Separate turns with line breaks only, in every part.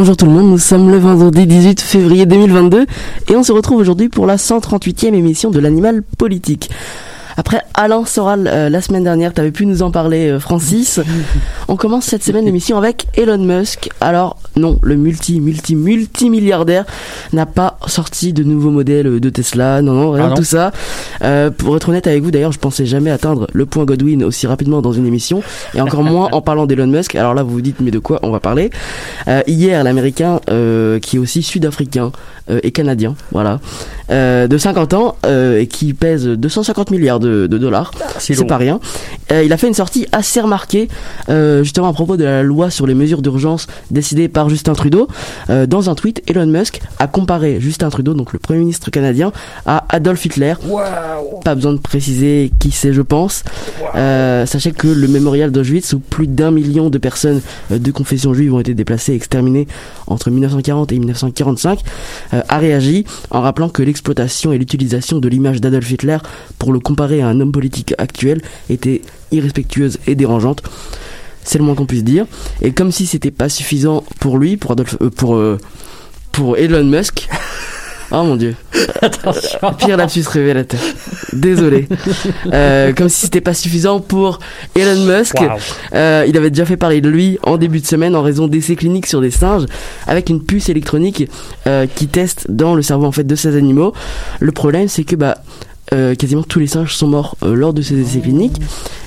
Bonjour tout le monde, nous sommes le vendredi 18 février 2022 et on se retrouve aujourd'hui pour la 138e émission de l'animal politique. Après Alain Soral euh, la semaine dernière, tu avais pu nous en parler euh, Francis. On commence cette semaine l'émission avec Elon Musk. Alors non, le multi multi multi milliardaire n'a pas sorti de nouveaux modèles de Tesla. Non non, rien
Ah
de tout ça. Euh, pour être honnête avec vous d'ailleurs, je pensais jamais atteindre le point Godwin aussi rapidement dans une émission et encore moins en parlant d'Elon Musk. Alors là, vous vous dites mais de quoi on va parler? Hier, l'américain qui est aussi sud-africain et canadien, voilà, de 50 ans et qui pèse 250 milliards de, de dollars.
C'est
pas rien. Euh, il a fait une sortie assez remarquée, euh, justement à propos de la loi sur les mesures d'urgence décidée par Justin Trudeau. Euh, dans un tweet, Elon Musk a comparé Justin Trudeau, donc le Premier ministre canadien, à Adolf Hitler. Pas besoin de préciser qui c'est, je pense. Sachez que le mémorial d'Auschwitz, où plus d'un million de personnes de confession juive ont été déplacées et exterminées entre 1940 et 1945, euh, a réagi en rappelant que l'exploitation et l'utilisation de l'image d'Adolf Hitler pour le comparer à un homme politique actuel était irrespectueuse et dérangeante. C'est le moins qu'on puisse dire. Et comme si c'était pas suffisant pour lui, pour Adolf, euh, pour euh, pour Elon Musk. Oh mon dieu.
Attention.
Pire lapsus révélateur. Désolé. Euh, comme si c'était pas suffisant pour Elon Musk.
Wow.
Euh, il avait déjà fait parler de lui en début de semaine en raison d'essais cliniques sur des singes avec une puce électronique euh, qui teste dans le cerveau en fait de ces animaux. Le problème c'est que bah euh, quasiment tous les singes sont morts euh, lors de ces essais cliniques.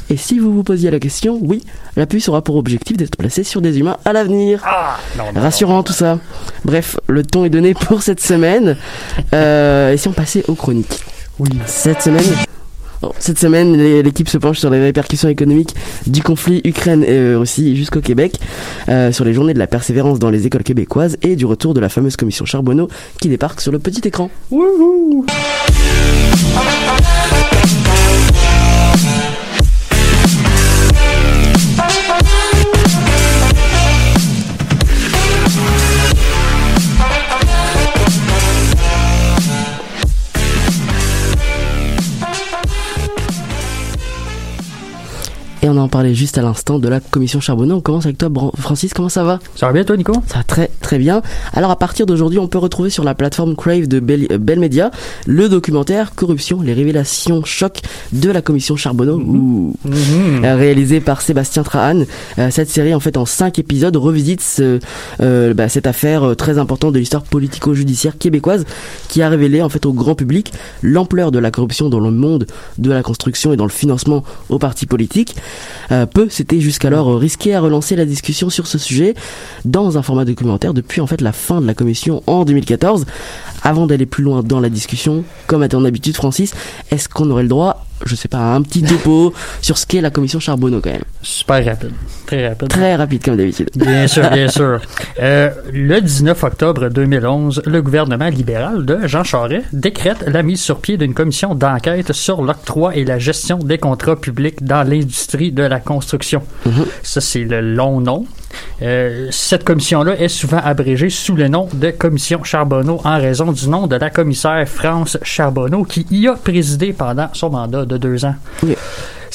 Et si vous vous posiez la question, oui, la puce aura pour objectif d'être placée sur des humains à l'avenir.
Ah,
Rassurant tout ça. Bref, le ton est donné pour cette semaine. Euh, et si on passait aux chroniques?
Oui.
Cette semaine. Cette semaine, l'équipe se penche sur les répercussions économiques du conflit Ukraine et Russie jusqu'au Québec, euh, sur les journées de la persévérance dans les écoles québécoises et du retour de la fameuse commission Charbonneau qui débarque sur le petit écran.
Wouhou.
En parlait juste à l'instant de la commission Charbonneau. On commence avec toi, Francis, comment ça va?
Ça va bien, toi, Nico?
Ça va très très bien. Alors à partir d'aujourd'hui, on peut retrouver sur la plateforme Crave de Bell, euh, Bell Media le documentaire Corruption, les révélations choc de la commission Charbonneau, Ouh.
Mhm.
Euh, réalisé par Sébastien Trahan. Euh, cette série, en fait, en cinq épisodes, revisite ce, bah, cette affaire très importante de l'histoire politico-judiciaire québécoise qui a révélé, en fait, au grand public l'ampleur de la corruption dans le monde de la construction et dans le financement aux partis politiques. Euh, peu s'était jusqu'alors risqué à relancer la discussion sur ce sujet dans un format documentaire depuis, en fait, la fin de la commission en 2014. Avant d'aller plus loin dans la discussion, comme à ton habitude, Francis, est-ce qu'on aurait le droit, je sais pas, à un petit topo sur ce qu'est la commission Charbonneau quand même?
Super rapide. Très rapide.
Très rapide comme d'habitude.
Bien sûr, bien sûr. Euh, le 19 octobre 2011, le gouvernement libéral de Jean Charest décrète la mise sur pied d'une commission d'enquête sur l'octroi et la gestion des contrats publics dans l'industrie de la construction.
Mhm.
Ça, c'est le long nom. Euh, cette commission-là est souvent abrégée sous le nom de commission Charbonneau en raison du nom de la commissaire France Charbonneau qui y a présidé pendant son mandat de deux ans.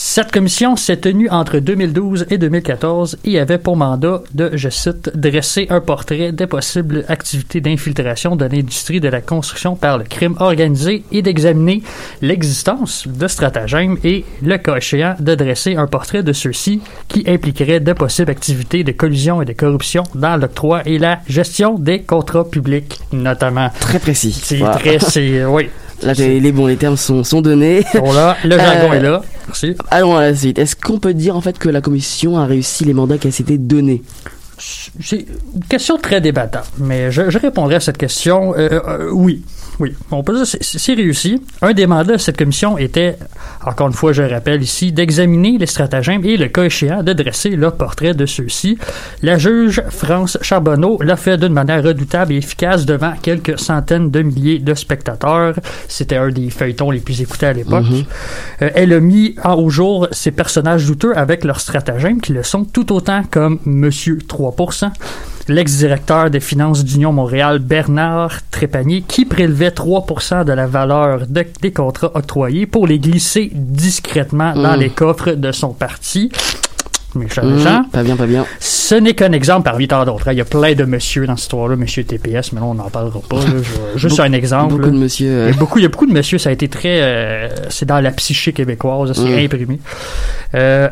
Cette commission s'est tenue entre 2012 et 2014 et avait pour mandat de, je cite, dresser un portrait des possibles activités d'infiltration de l'industrie de la construction par le crime organisé et d'examiner l'existence de stratagèmes et, le cas échéant, de dresser un portrait de ceux-ci qui impliqueraient de possibles activités de collusion et de corruption dans l'octroi et la gestion des contrats publics, notamment.
Très précis.
C'est très, c'est, oui.
Là, les, bons, les termes sont, sont donnés.
Là, le jargon
Euh,
est là. Merci.
Allons à la suite. Est-ce qu'on peut dire en fait que la commission a réussi les mandats qu'elle s'était donnés?
C'est une question très débattable, mais je, je répondrai à cette question. Euh, euh, oui, oui, on peut dire c'est- réussi. Un des mandats de cette commission était, encore une fois, je le rappelle ici, d'examiner les stratagèmes et, le cas échéant, de dresser le portrait de ceux-ci. La juge France Charbonneau l'a fait d'une manière redoutable et efficace devant quelques centaines de milliers de spectateurs. C'était un des feuilletons les plus écoutés à l'époque. Euh, elle a mis en- au jour ces personnages douteux avec leurs stratagèmes qui le sont tout autant comme Monsieur 3%, l'ex-directeur des finances d'Union Montréal Bernard Trépanier qui prélevait 3% de la valeur de- des contrats octroyés pour les glisser discrètement dans
Mm.
les coffres de son parti. Méchant,
Mmh,
méchant.
pas bien, pas bien.
Ce n'est qu'un exemple parmi tant d'autres. hein. Il y a plein de monsieur dans cette histoire-là, monsieur TPS, mais là, on n'en parlera pas. là. Je- Juste un exemple.
Beaucoup
là.
de monsieur.
Il y a beaucoup, il y a beaucoup de monsieur, ça a été très, euh, c'est dans la psyché québécoise, c'est
Mm.
imprimé. Euh,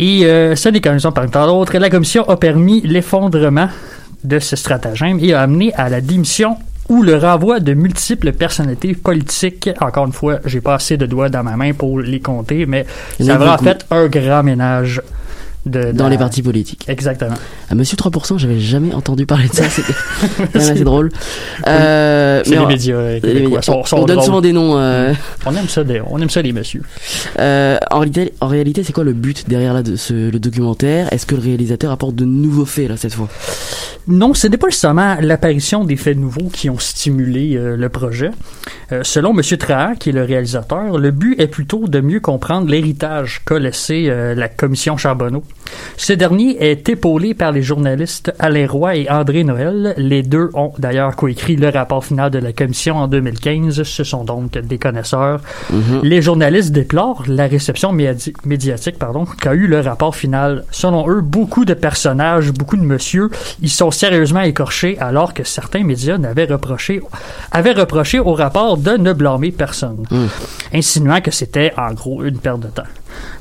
et euh, ce n'est qu'un exemple parmi tant d'autres. La commission a permis l'effondrement de ce stratagème et a amené à la démission ou le renvoi de multiples personnalités politiques. Encore une fois, j'ai pas assez de doigts dans ma main pour les compter, mais
en
ça
a
aura
beaucoup.
fait un grand ménage de,
dans les partis politiques.
Exactement.
Ah, Monsieur 3%, j'avais jamais entendu parler de ça, même assez drôle. Euh,
C'est les médias euh,
les médias,
sont-
on,
sont
on donne souvent des noms. euh,
On aime ça, des- on aime ça les messieurs.
euh, en réalité, en réalité, c'est quoi le but derrière là, de ce, le documentaire? Est-ce que le réalisateur apporte de nouveaux faits là cette fois?
Non, ce n'est pas nécessairement l'apparition des faits nouveaux qui ont stimulé euh, le projet. Selon M. Trahan, qui est le réalisateur, le but est plutôt de mieux comprendre l'héritage qu'a laissé la commission Charbonneau. Ce dernier est épaulé par les journalistes Alain Roy et André Noël. Les deux ont d'ailleurs coécrit le rapport final de la commission en 2015. Ce sont donc des connaisseurs.
Mhm.
Les journalistes déplorent la réception médi- médiatique pardon, qu'a eu le rapport final. Selon eux, beaucoup de personnages, beaucoup de monsieur, ils sont sérieusement écorchés alors que certains médias n'avaient reproché, avaient reproché au rapport de ne blâmer personne,
Mm.
insinuant que c'était en gros une perte de temps.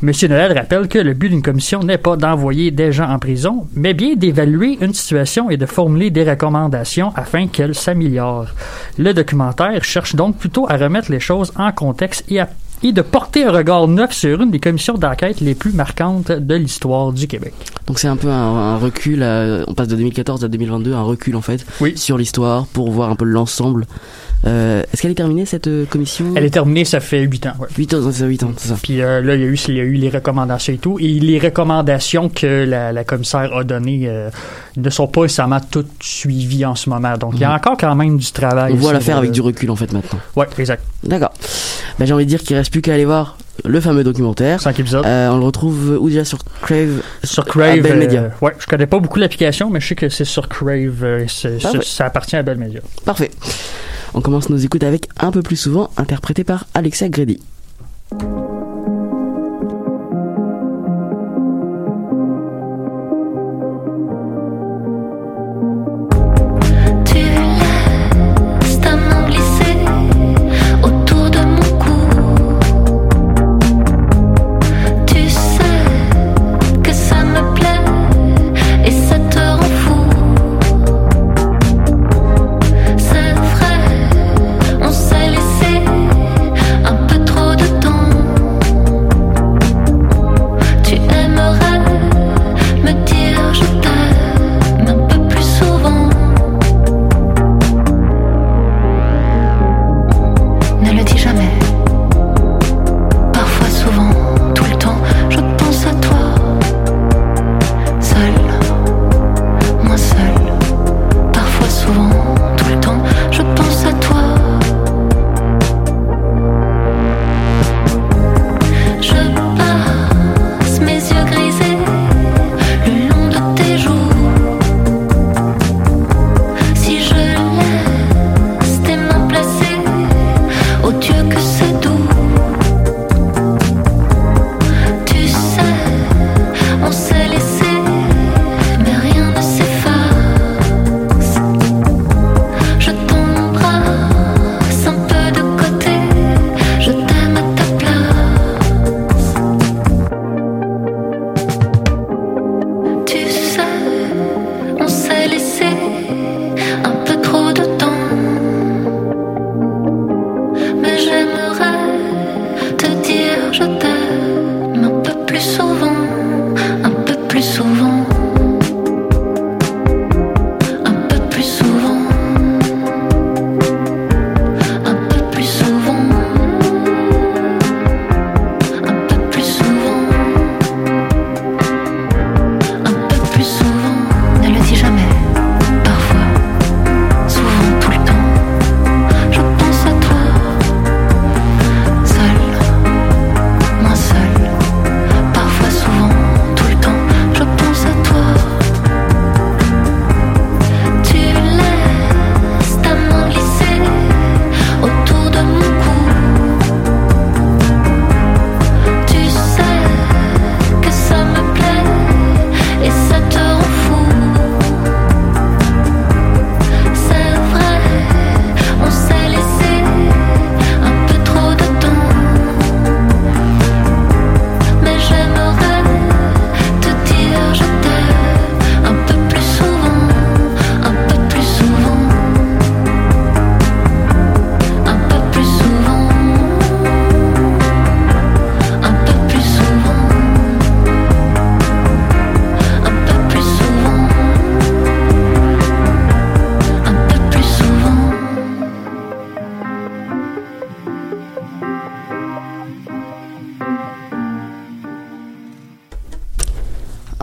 Monsieur Noël rappelle que le but d'une commission n'est pas d'envoyer des gens en prison, mais bien d'évaluer une situation et de formuler des recommandations afin qu'elle s'améliore. Le documentaire cherche donc plutôt à remettre les choses en contexte et, à- et de porter un regard neuf sur une des commissions d'enquête les plus marquantes de l'histoire du Québec.
Donc c'est un peu un, un recul, euh, on passe de 2014 à 2022, un recul en fait
Oui.
sur l'histoire pour voir un peu l'ensemble. Euh, Est-ce qu'elle est terminée cette euh, commission?
Elle est terminée, ça fait huit ans. ouais.
8 ans, c'est 8 ans, c'est ça.
Puis euh, là, il y, a eu, il y a eu les recommandations et tout. Et les recommandations que la, la commissaire a données euh, ne sont pas nécessairement toutes suivies en ce moment. Donc, il y a
Mhm.
encore quand même du travail.
On voit l'affaire avec du recul en fait maintenant.
Ouais, exact.
D'accord. Bah, J'ai envie de dire qu'il reste plus qu'à aller voir le fameux documentaire.
Cinq épisodes.
Euh, on le retrouve où déjà? Sur Crave
sur Crave.
à Bell
euh,
Media.
ouais, je connais pas beaucoup l'application, mais je sais que c'est sur Crave. euh, c'est- c'est-. Ça appartient à Bell Media.
Parfait. On commence nos écoutes avec un peu plus souvent, interprété par Alexa Grady.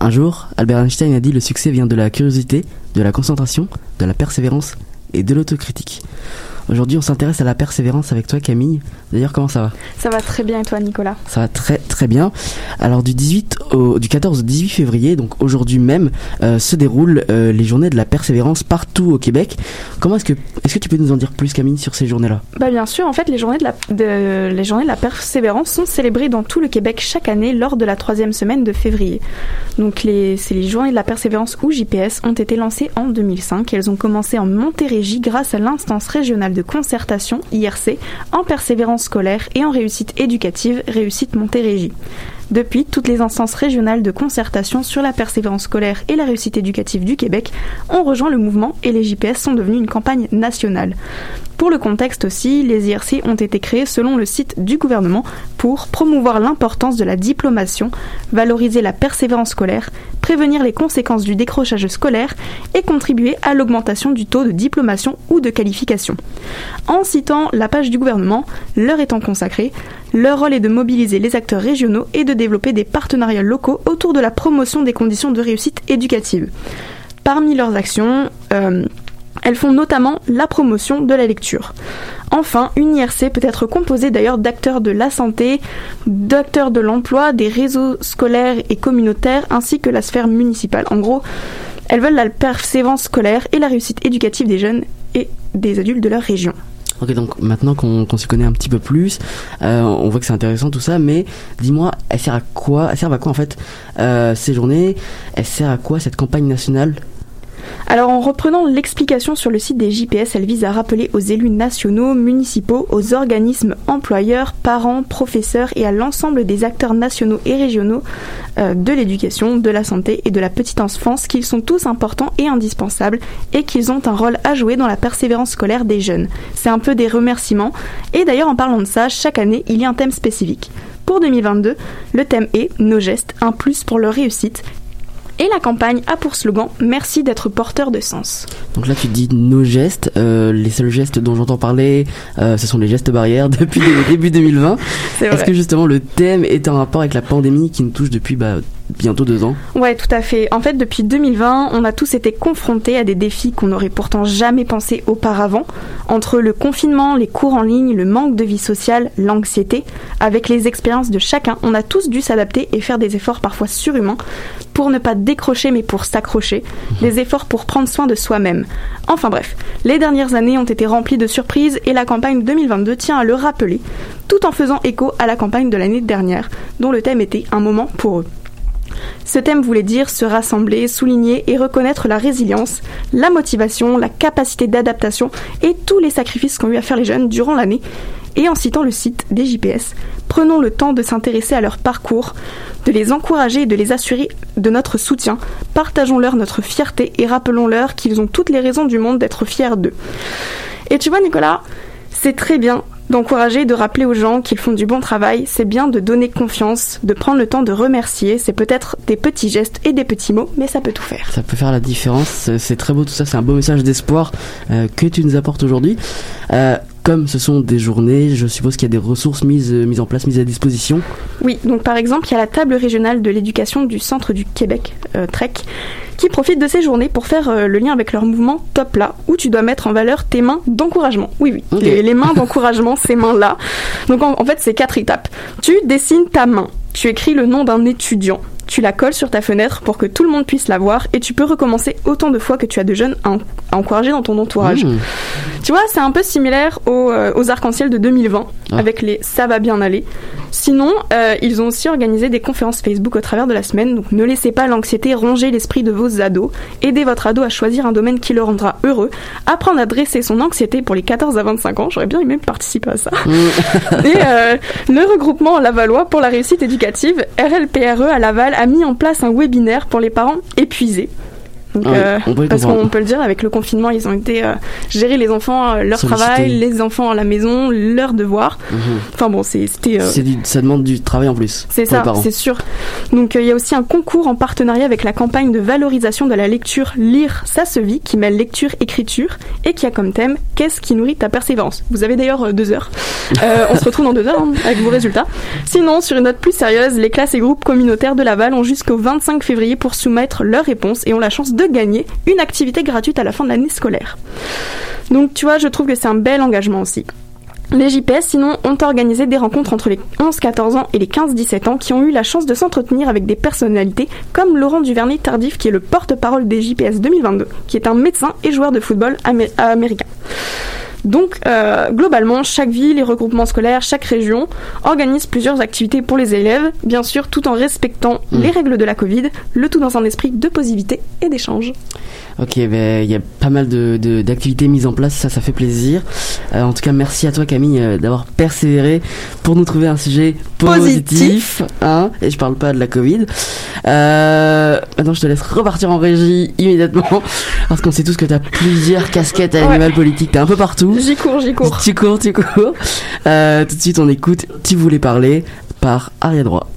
Un
jour, Albert Einstein a dit le succès vient de la curiosité, de la concentration, de la persévérance et de l'autocritique. Aujourd'hui, on s'intéresse à la persévérance avec toi, Camille. D'ailleurs, comment ça va?
Ça va très bien et toi, Nicolas?
Ça va très très bien. Alors du 18 au du 14 au 18 février, donc aujourd'hui même, euh, se déroulent euh, les journées de la persévérance partout au Québec. Comment est-ce que est-ce que tu peux nous en dire plus, Camille, sur ces journées-là?
Bah bien sûr, en fait, les journées de la de, les journées de la persévérance sont célébrées dans tout le Québec chaque année lors de la troisième semaine de février. Donc les c'est les journées de la persévérance ou JPS ont été lancées en 2005. Elles ont commencé en Montérégie grâce à l'instance régionale de concertation IRC en persévérance scolaire et en réussite éducative réussite Montérégie. Depuis, toutes les instances régionales de concertation sur la persévérance scolaire et la réussite éducative du Québec ont rejoint le mouvement et les JPS sont devenus une campagne nationale. Pour le contexte aussi, les IRC ont été créés selon le site du gouvernement pour promouvoir l'importance de la diplomation, valoriser la persévérance scolaire, prévenir les conséquences du décrochage scolaire et contribuer à l'augmentation du taux de diplomation ou de qualification. En citant la page du gouvernement, leur étant consacrée, leur rôle est de mobiliser les acteurs régionaux et de développer des partenariats locaux autour de la promotion des conditions de réussite éducative. Parmi leurs actions, euh, elles font notamment la promotion de la lecture. Enfin, une IRC peut être composée d'ailleurs d'acteurs de la santé, d'acteurs de l'emploi, des réseaux scolaires et communautaires, ainsi que la sphère municipale. En gros, elles veulent la persévérance scolaire et la réussite éducative des jeunes et des adultes de leur région.
Ok, donc maintenant qu'on qu'on se connaît un petit peu plus, euh, on voit que c'est intéressant tout ça, mais dis-moi, elle sert à quoi Elle sert à quoi en fait euh, ces journées? Elle sert à quoi cette campagne nationale?
Alors en reprenant l'explication sur le site des JPS, elle vise à rappeler aux élus nationaux, municipaux, aux organismes employeurs, parents, professeurs et à l'ensemble des acteurs nationaux et régionaux euh, de l'éducation, de la santé et de la petite enfance qu'ils sont tous importants et indispensables et qu'ils ont un rôle à jouer dans la persévérance scolaire des jeunes. C'est un peu des remerciements et d'ailleurs en parlant de ça, chaque année il y a un thème spécifique. Pour 2022, le thème est Nos gestes, un plus pour leur réussite et la campagne a pour slogan Merci d'être porteur de sens.
Donc là, tu dis nos gestes. euh, les seuls gestes dont j'entends parler, euh, ce sont les gestes barrières depuis le début 2020.
C'est
Est-ce
vrai.
que justement le thème est en rapport avec la pandémie qui nous touche depuis bah, bientôt deux ans
Ouais, tout à fait. En fait, depuis 2020, on a tous été confrontés à des défis qu'on n'aurait pourtant jamais pensé auparavant. Entre le confinement, les cours en ligne, le manque de vie sociale, l'anxiété, avec les expériences de chacun, on a tous dû s'adapter et faire des efforts parfois surhumains pour ne pas décrocher mais pour s'accrocher, des efforts pour prendre soin de soi-même. Enfin bref, les dernières années ont été remplies de surprises et la campagne 2022 tient à le rappeler, tout en faisant écho à la campagne de l'année dernière, dont le thème était un moment pour eux. Ce thème voulait dire se rassembler, souligner et reconnaître la résilience, la motivation, la capacité d'adaptation et tous les sacrifices qu'ont eu à faire les jeunes durant l'année. Et en citant le site des JPS, prenons le temps de s'intéresser à leur parcours, de les encourager et de les assurer de notre soutien. Partageons-leur notre fierté et rappelons-leur qu'ils ont toutes les raisons du monde d'être fiers d'eux. Et tu vois, Nicolas, c'est très bien d'encourager, de rappeler aux gens qu'ils font du bon travail. C'est bien de donner confiance, de prendre le temps de remercier. C'est peut-être des petits gestes et des petits mots, mais ça peut tout faire.
Ça peut faire la différence. C'est- très beau tout ça. C'est un beau message d'espoir euh, que tu nous apportes aujourd'hui. Euh, comme ce sont des journées, je suppose qu'il y a des ressources mises, euh, mises en place, mises à disposition.
Oui, donc par exemple, il y a la table régionale de l'éducation du centre du Québec, euh, TREC, qui profite de ces journées pour faire euh, le lien avec leur mouvement Top là, où tu dois mettre en valeur tes mains d'encouragement. Oui, oui, les, les mains d'encouragement, ces mains-là. Donc en, en fait, c'est quatre étapes. Tu dessines ta main, tu écris le nom d'un étudiant, tu la colles sur ta fenêtre pour que tout le monde puisse la voir, et tu peux recommencer autant de fois que tu as de jeunes à, en- à encourager dans ton entourage.
Mmh.
Tu vois, c'est un peu similaire aux, euh, aux arcs-en-ciel de 2020,
Ah.
avec les ça va bien aller. Sinon, euh, ils ont aussi organisé des conférences Facebook au travers de la semaine, donc ne laissez pas l'anxiété ronger l'esprit de vos ados. Aidez votre ado à choisir un domaine qui le rendra heureux. Apprendre à dresser son anxiété pour les 14 à 25 ans, j'aurais bien aimé participer à ça. Et euh, le regroupement Lavallois pour la réussite éducative, RLPRE à Laval, a mis en place un webinaire pour les parents épuisés. Donc,
Ouais,
euh,
on
parce qu'on peut le dire, avec le confinement, ils ont été euh, gérer les enfants, euh, leur travail, les enfants à la maison, leurs devoirs.
Mhm.
Enfin bon, c'était. euh,
ça demande du travail en plus.
C'est ça, c'est sûr. Donc euh, il y a aussi un concours en partenariat avec la campagne de valorisation de la lecture Lire, ça se vit, qui mêle lecture, écriture, et qui a comme thème Qu'est-ce qui nourrit ta persévérance? Vous avez d'ailleurs deux heures. On se retrouve dans deux heures hein, avec vos résultats. Sinon, sur une note plus sérieuse, les classes et groupes communautaires de Laval ont jusqu'au 25 février pour soumettre leurs réponses et ont la chance de gagner une activité gratuite à la fin de l'année scolaire. Donc tu vois, je trouve que c'est un bel engagement aussi. Les JPS, sinon, ont organisé des rencontres entre les 11-14 ans et les 15-17 ans qui ont eu la chance de s'entretenir avec des personnalités comme Laurent Duvernay-Tardif, qui est le porte-parole des JPS 2022, qui est un médecin et joueur de football amé- américain. Donc, euh, globalement, chaque ville et regroupement scolaire, chaque région organise plusieurs activités pour les élèves, bien sûr, tout en respectant
Mm.
les règles de la Covid, le tout dans un esprit de positivité et d'échange.
Ok, ben il y a pas mal de de- d'activités mises en place, ça, ça fait plaisir. Euh, en tout cas, merci à toi Camille euh, d'avoir persévéré pour nous trouver un sujet positif, hein. Et je parle pas de la Covid. Euh, maintenant, je te laisse repartir en régie immédiatement, parce qu'on sait tous que t'as plusieurs casquettes à
Ouais.
l'animal politique, t'es un peu partout.
J'y cours, j'y cours.
Tu cours, tu cours. Euh, tout de suite, on écoute Tu voulais parler par Aria Droit.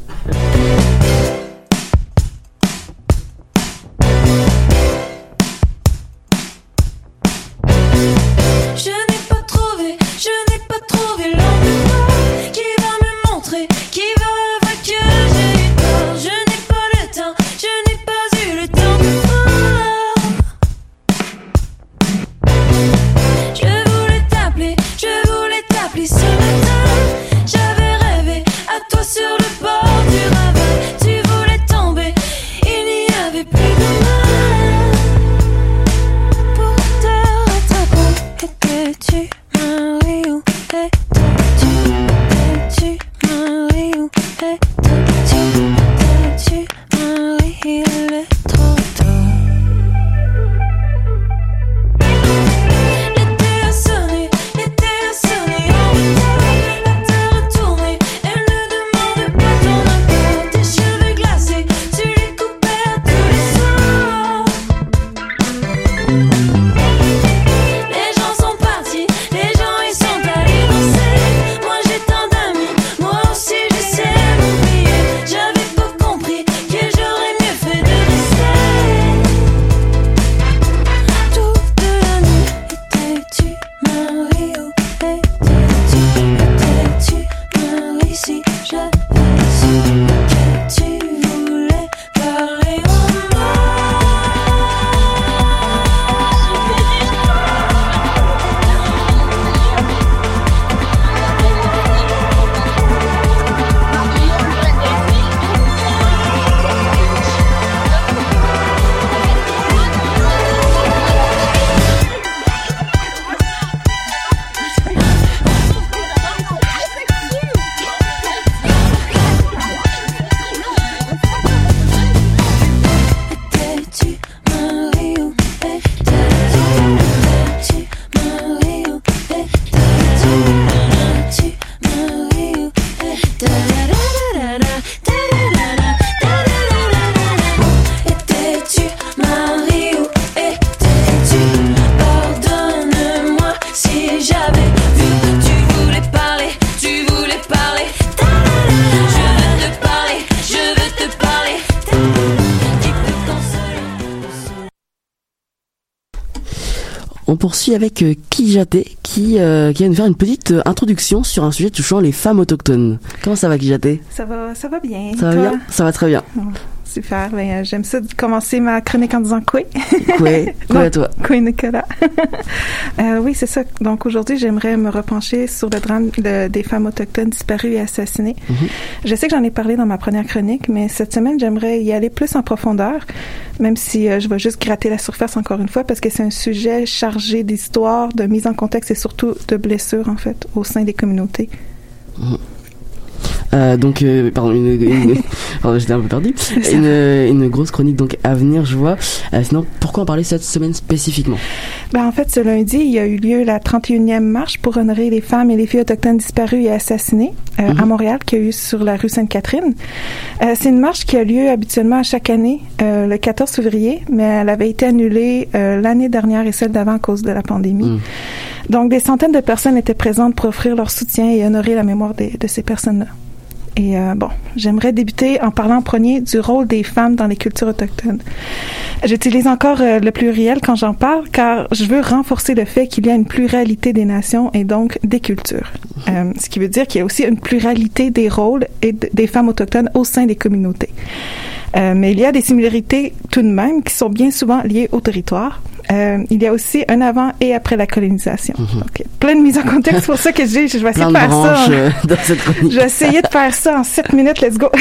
take Avec euh, Kijaté qui, euh, qui va nous faire une petite euh, introduction sur un sujet touchant les femmes autochtones. Comment ça va Kijaté
Ça va, ça va bien.
Ça va
toi?
bien? Ça va très bien.
Super. Ben, euh, j'aime ça de commencer ma chronique en disant quoi.
Quoi à toi
Quoi, Nicolas. Euh, oui, c'est ça. Donc aujourd'hui, j'aimerais me repencher sur le drame de- des femmes autochtones disparues et assassinées.
Mhm.
Je sais que j'en ai parlé dans ma première chronique, mais cette semaine, j'aimerais y aller plus en profondeur, même si euh, je vais juste gratter la surface encore une fois, parce que c'est un sujet chargé d'histoire, de mise en contexte et surtout de blessures, en fait, au sein des communautés.
Euh, donc, euh, pardon, une, une- pardon, j'étais un peu perdu. Une, une grosse chronique donc à venir, je vois. Euh, sinon, pourquoi en parler cette semaine spécifiquement?
Ben, en fait, ce lundi, il y a eu lieu la 31e marche pour honorer les femmes et les filles autochtones disparues et assassinées euh, à Montréal, qui a eu sur la rue Sainte-Catherine. Euh, c'est une marche qui a lieu habituellement à chaque année, euh, le 14 février, mais elle avait été annulée euh, l'année dernière et celle d'avant à cause de la pandémie.
Mm.
Donc, des centaines de personnes étaient présentes pour offrir leur soutien et honorer la mémoire des- de ces personnes-là. Et euh, bon, j'aimerais débuter en parlant en premier du rôle des femmes dans les cultures autochtones. J'utilise encore euh, le pluriel quand j'en parle car je veux renforcer le fait qu'il y a une pluralité des nations et donc des cultures. Euh, ce qui veut dire qu'il y a aussi une pluralité des rôles et des femmes autochtones au sein des communautés. Euh, mais il y a des similarités tout de même qui sont bien souvent liées au territoire. Euh, il y a aussi un avant et après la colonisation. Donc, plein de mise en contexte pour ça que j'ai. Je vais essayer de faire ça.
euh, dans cette chronique.
de faire ça en 7 minutes, let's go.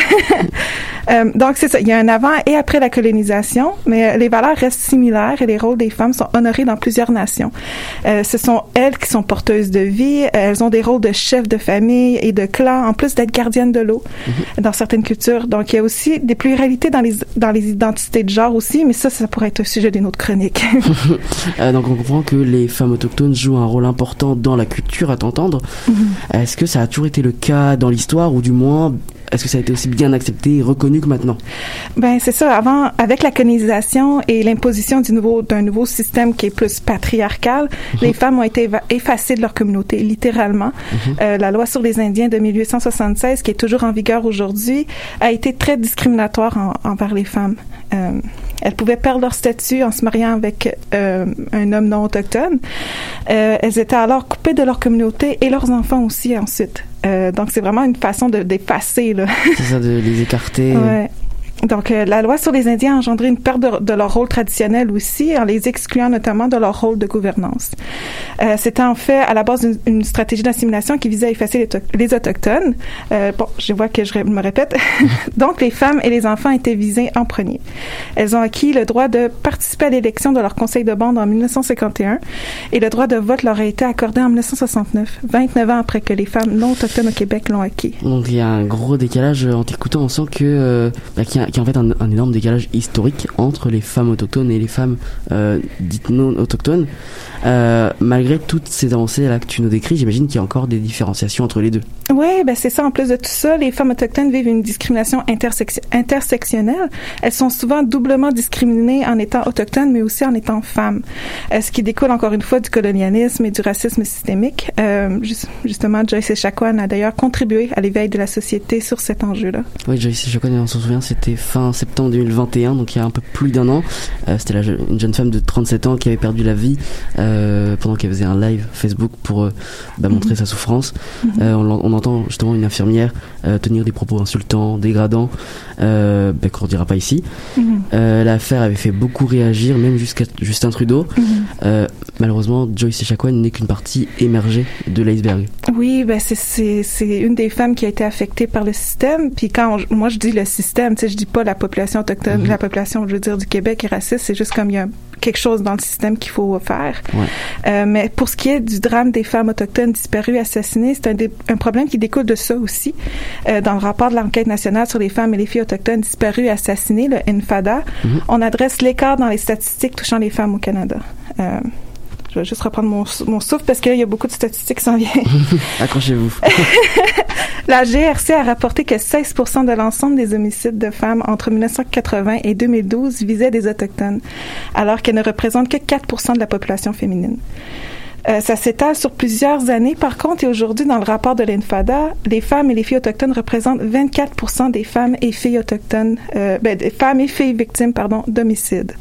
Euh, donc, c'est ça. Il y a un avant et après la colonisation, mais les valeurs restent similaires et les rôles des femmes sont honorés dans plusieurs nations. Euh, ce sont elles qui sont porteuses de vie. Elles ont des rôles de chef de famille et de clan, en plus d'être gardiennes de l'eau dans certaines cultures. Donc, il y a aussi des pluralités dans les, dans les identités de genre aussi, mais ça, ça pourrait être un sujet d'une autre chronique.
Euh, donc on comprend que les femmes autochtones jouent un rôle important dans la culture, à t'entendre. Est-ce que ça a toujours été le cas dans l'histoire, ou du moins, est-ce que ça a été aussi bien accepté et reconnu que maintenant?
Ben c'est ça. Avant, avec la colonisation et l'imposition du nouveau d'un nouveau système qui est plus patriarcal, les femmes ont été effacées de leur communauté, littéralement. Euh, la loi sur les Indiens de 1876, qui est toujours en vigueur aujourd'hui, a été très discriminatoire en- envers les femmes. Euh, elles pouvaient perdre leur statut en se mariant avec euh, un homme non autochtone. Euh, elles étaient alors coupées de leur communauté et leurs enfants aussi ensuite. Euh, donc c'est vraiment une façon de d'effacer là.
C'est ça, de les écarter
Ouais. Donc, euh, la loi sur les Indiens a engendré une perte de, leur rôle traditionnel aussi, en les excluant notamment de leur rôle de gouvernance. Euh, C'était en fait à la base d'une une stratégie d'assimilation qui visait à effacer les, to- les Autochtones. Euh, bon, je vois que je me répète. Donc, les femmes et les enfants étaient visés en premier. Elles ont acquis le droit de participer à l'élection de leur conseil de bande en 1951 et le droit de vote leur a été accordé en 1969, 29 ans après que les femmes non autochtones au Québec l'ont acquis.
Donc il y a un gros décalage en t'écoutant, on sent que euh, bah, qu'il y, a- qu'il y a en fait un, un énorme décalage historique entre les femmes autochtones et les femmes euh, dites non autochtones. Euh, malgré toutes ces avancées là que tu nous décris, j'imagine qu'il y a encore des différenciations entre les deux.
Oui, ben c'est ça. En plus de tout ça, les femmes autochtones vivent une discrimination intersection- intersectionnelle. Elles sont souvent doublement discriminées en étant autochtones, mais aussi en étant femmes. Euh, ce qui découle encore une fois du colonialisme et du racisme systémique. Euh, jus- justement, Joyce Echaquan a d'ailleurs contribué à l'éveil de la société sur cet enjeu-là.
Oui, Joyce connais, on s'en souvient, c'était fin septembre 2021, donc il y a un peu plus d'un an. Euh, c'était une jeune femme de 37 ans qui avait perdu la vie euh, pendant qu'elle faisait un live Facebook pour euh, bah, montrer sa souffrance. Euh, on, entend justement une infirmière euh, tenir des propos insultants, dégradants, euh, bah, qu'on ne dira pas ici. Euh, L'affaire avait fait beaucoup réagir, même jusqu'à Justin Trudeau. Euh, malheureusement, Joyce Echaquan n'est qu'une partie émergée de l'iceberg.
Oui, ben c'est une des femmes qui a été affectée par le système. Puis quand on- moi je dis le système, je dis pas la population autochtone, la population, je veux dire du Québec est raciste. C'est juste comme il y a quelque chose dans le système qu'il faut faire.
Ouais.
Euh, mais pour ce qui est du drame des femmes autochtones disparues, assassinées, c'est un, un problème qui découle de ça aussi. Euh, dans le rapport de l'enquête nationale sur les femmes et les filles autochtones disparues et assassinées, le NFADA, on adresse l'écart dans les statistiques touchant les femmes au Canada. Euh, je vais juste reprendre mon, mon souffle parce qu'il y a beaucoup de statistiques qui s'en viennent.
Accrochez-vous.
La GRC a rapporté que 16% de l'ensemble des homicides de femmes entre 1980 et 2012 visaient des Autochtones, alors qu'elles ne représentent que 4% de la population féminine. Euh, ça s'étale sur plusieurs années, par contre, et aujourd'hui, dans le rapport de l'INFADA, les femmes et les filles autochtones représentent 24% des femmes et filles autochtones, euh, ben, des femmes et filles victimes, pardon, d'homicides.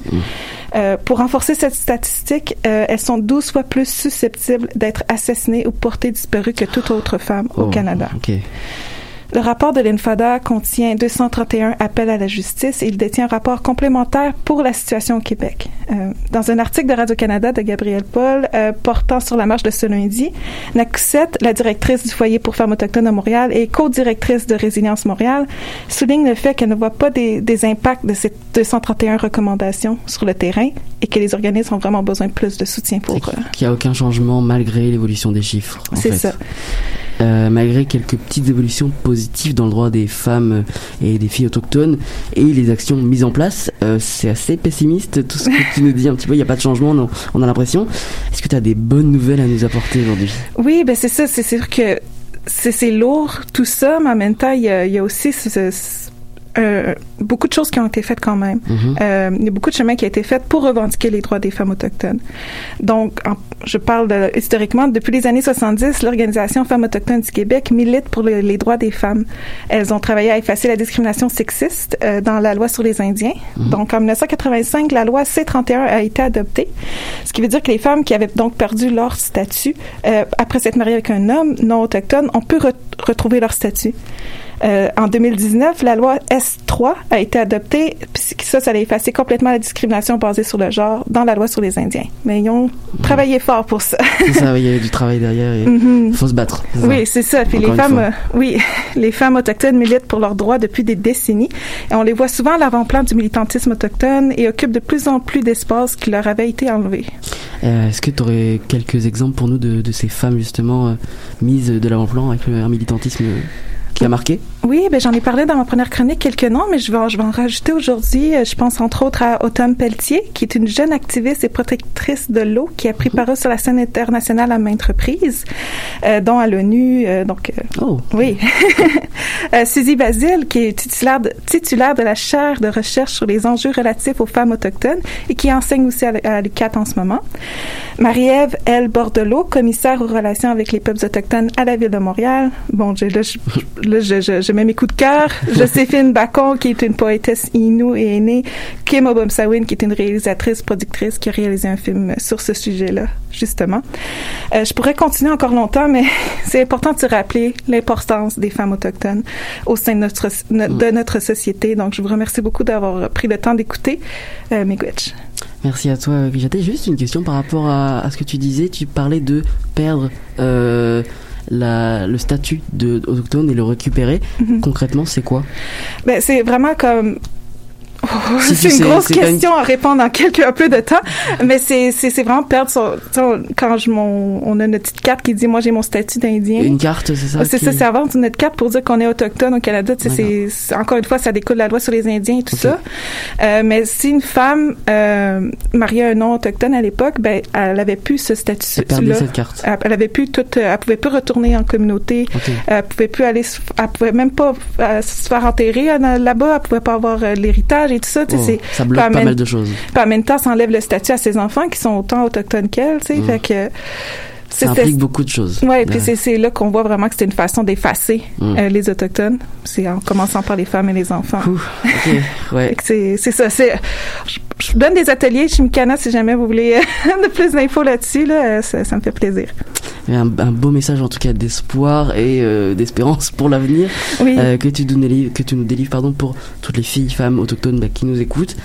Euh, pour renforcer cette statistique, euh, elles sont 12 fois plus susceptibles d'être assassinées ou portées disparues que toute autre femme au
Oh,
Canada.
Ok.
Le rapport de l'INFADA contient 231 appels à la justice et il détient un rapport complémentaire pour la situation au Québec. Euh, dans un article de Radio-Canada de Gabriel Paul euh, portant sur la marche de ce lundi, Nakusette, la directrice du foyer pour femmes autochtones à Montréal et co-directrice de Résilience Montréal, souligne le fait qu'elle ne voit pas des, des impacts de ces 231 recommandations sur le terrain et que les organismes ont vraiment besoin de plus de soutien pour... Euh,
qu'il n'y a aucun changement malgré l'évolution des chiffres.
c'est ça.
euh, malgré quelques petites évolutions positives dans le droit des femmes et des filles autochtones et les actions mises en place, euh, c'est assez pessimiste tout ce que tu nous dis un petit peu. Il n'y a pas de changement, on, on a l'impression. Est-ce que tu as des bonnes nouvelles à nous apporter aujourd'hui?
Oui, ben c'est ça. C'est sûr que c'est c'est lourd tout ça, mais en même temps, il y a, il y a aussi ce- ce- ce- euh, beaucoup de choses qui ont été faites quand même.
Mhm.
Euh, il y a beaucoup de chemin qui a été fait pour revendiquer les droits des femmes autochtones. Donc, en- je parle de, historiquement, depuis les années 70, l'Organisation Femmes autochtones du Québec milite pour le- les droits des femmes. Elles ont travaillé à effacer la discrimination sexiste euh, dans la loi sur les Indiens. Donc, en 1985, la loi C-31 a été adoptée, ce qui veut dire que les femmes qui avaient donc perdu leur statut euh, après s'être mariées avec un homme non autochtone ont pu re- retrouver leur statut. Euh, en 2019, la loi S3 a été adoptée, puis ça, ça a effacé complètement la discrimination basée sur le genre dans la loi sur les Indiens. Mais ils ont travaillé fort pour ça.
C'est ça, il y avait du travail derrière et
Mhm.
faut se battre.
Oui, c'est ça. Puis
Encore
les femmes, euh, oui, les femmes autochtones militent pour leurs droits depuis des décennies. Et on les voit souvent à l'avant-plan du militantisme autochtone et occupent de plus en plus d'espace qui leur avait été enlevé.
Euh, Est-ce que tu aurais quelques exemples pour nous de, de ces femmes justement euh, mises de l'avant-plan avec le- militantisme qui a marqué?
Oui, ben j'en ai parlé dans ma première chronique quelques noms, mais je vais, en- je vais en rajouter aujourd'hui. Euh, Je pense entre autres à Autumn Pelletier, qui est une jeune activiste et protectrice de l'eau qui a pris parole sur la scène internationale à maintes reprises, euh, dont à l'ONU. euh, donc, euh,
Oh,
oui. Euh, Suzy Basile, qui est titulaire de, titulaire de la chaire de recherche sur les enjeux relatifs aux femmes autochtones et qui enseigne aussi à, à l'UQAT en ce moment. Marie-Ève L. Bordelot, commissaire aux relations avec les peuples autochtones à la Ville de Montréal. Bon, là, je, là, je, je, je mets mes coups de cœur. Joséphine Bacon, qui est une poétesse inou et aînée. Kim Obomsawin, qui est une réalisatrice, productrice, qui a réalisé un film sur ce sujet-là, justement. Euh, je pourrais continuer encore longtemps, mais c'est important de se rappeler l'importance des femmes autochtones au sein de notre, de notre société. Donc, je vous remercie beaucoup d'avoir pris le temps d'écouter euh, Miigwech.
merci à toi. J'avais juste une question par rapport à, à ce que tu disais. Tu parlais de perdre euh, la, le statut de autochtone et le récupérer.
Mhm.
Concrètement, c'est quoi?
Ben, c'est vraiment comme. Oh,
Si
c'est une grosse
une-
question à répondre en quelques un peu de temps, mais c'est c'est vraiment perdre son. tu sais, on- Quand je mon on a notre petite carte qui dit moi j'ai mon statut d'Indien.
Une carte, c'est ça
C'est
qui-
ça, c'est avoir notre carte pour dire qu'on est autochtone au Canada. C'est- encore une fois, ça découle de la loi sur les Indiens et tout ça. Euh, mais si une femme euh, mariée à un non autochtone à l'époque, ben elle avait plus ce
Elle perdait
statut-là.
cette carte.
Elle, elle avait plus toute, elle pouvait plus retourner en communauté.
Ok.
Elle pouvait plus aller, elle pouvait même pas euh, se faire enterrer euh, là-bas. Elle pouvait pas avoir euh, et tout ça.
Oh,
c'est-
ça bloque pas
en
mal
même-
de choses.
puis en même temps, ça enlève le statut à ses enfants qui sont autant autochtones qu'elle. Tu sais,
Mm.
fait que
Ça implique beaucoup de choses.
Ouais, puis
Ouais.
c'est c'est là qu'on voit vraiment que c'était une façon d'effacer
Mm.
euh, les autochtones. C'est en commençant par les femmes et les enfants.
Ouh, ok, ouais.
C'est c'est ça. C'est je, je donne des ateliers chez Mikana si jamais vous voulez euh, de plus d'infos là-dessus. Là, euh, ça, ça me fait plaisir.
Et Un, un beau message en tout cas d'espoir et euh, d'espérance pour l'avenir
Oui.
euh, que tu nous délivres, que tu nous délivres pardon pour toutes les filles femmes autochtones bah, qui nous écoutent.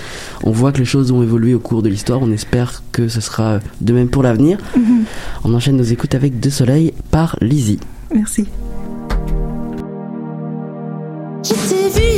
On voit que les choses ont évolué au cours de l'histoire. On espère que ce sera de même pour l'avenir.
Mhm.
On enchaîne nos écoutes avec Deux Soleils par Lizzie.
Merci.
Je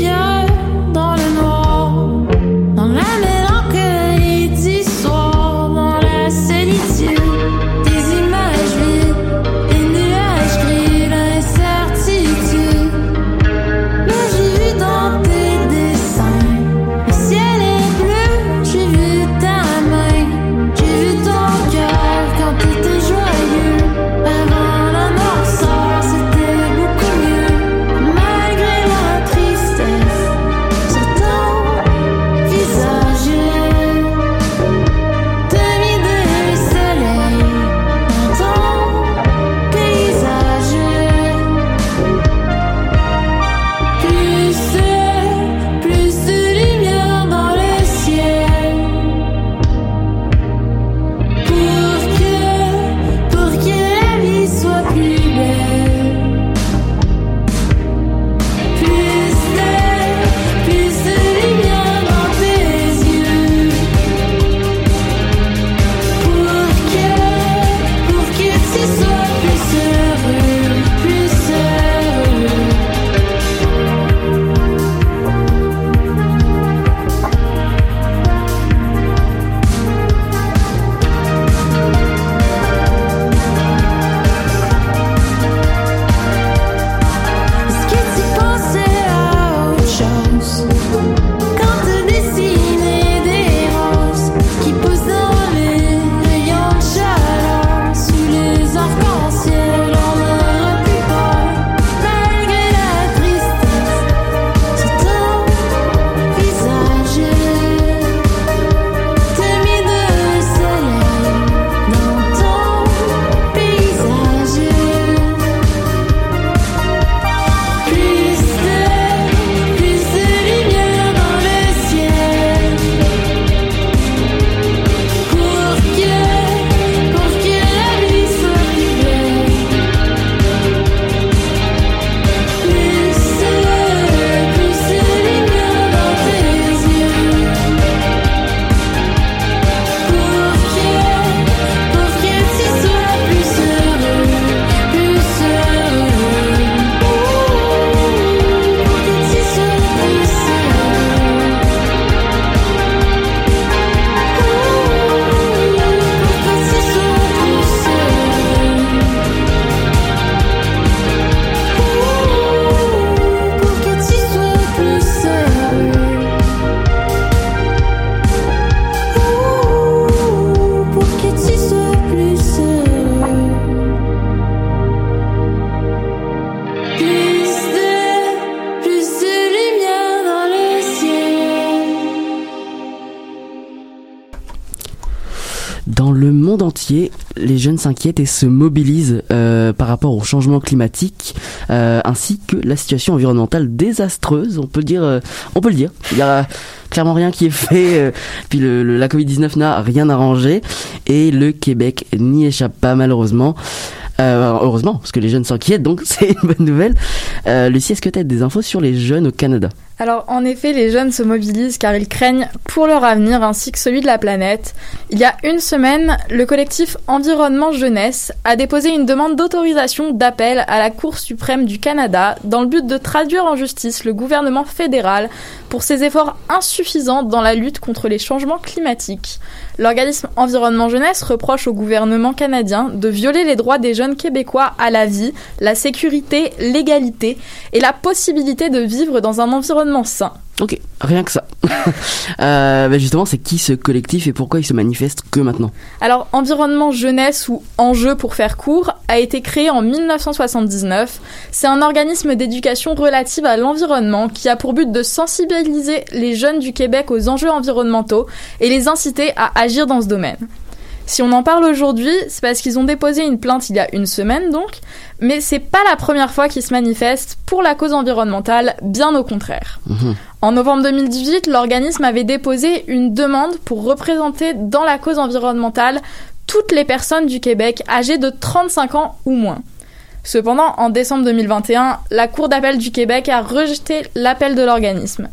les jeunes s'inquiètent et se mobilisent euh, par rapport au changement climatique euh, ainsi que la situation environnementale désastreuse. On peut dire, euh, on peut le dire. Il y a clairement rien qui est fait. puis la Covid-19 n'a rien arrangé et le Québec n'y échappe pas malheureusement. Heureusement, parce que les jeunes s'inquiètent, donc c'est une bonne nouvelle. Lucie, est-ce que tu as des infos sur les jeunes au Canada?
Alors en effet, les jeunes se mobilisent car ils craignent pour leur avenir ainsi que celui de la planète. Il y a une semaine, le collectif Environnement Jeunesse a déposé une demande d'autorisation d'appel à la Cour suprême du Canada dans le but de traduire en justice le gouvernement fédéral pour ses efforts insuffisants dans la lutte contre les changements climatiques. L'organisme Environnement Jeunesse reproche au gouvernement canadien de violer les droits des jeunes québécois à la vie, la sécurité, l'égalité et la possibilité de vivre dans un environnement sain.
Ok, rien que ça. euh, bah justement, c'est qui ce collectif et pourquoi il se manifeste que maintenant?
Alors, Environnement Jeunesse ou Enjeu pour faire court a été créé en 1979. C'est un organisme d'éducation relative à l'environnement qui a pour but de sensibiliser les jeunes du Québec aux enjeux environnementaux et les inciter à agir dans ce domaine. Si on en parle aujourd'hui, c'est parce qu'ils ont déposé une plainte il y a une semaine donc, mais c'est pas la première fois qu'ils se manifestent pour la cause environnementale, bien au contraire.
Mhm.
En novembre 2018, l'organisme avait déposé une demande pour représenter dans la cause environnementale toutes les personnes du Québec âgées de 35 ans ou moins. Cependant, en décembre 2021, la Cour d'appel du Québec a rejeté l'appel de l'organisme.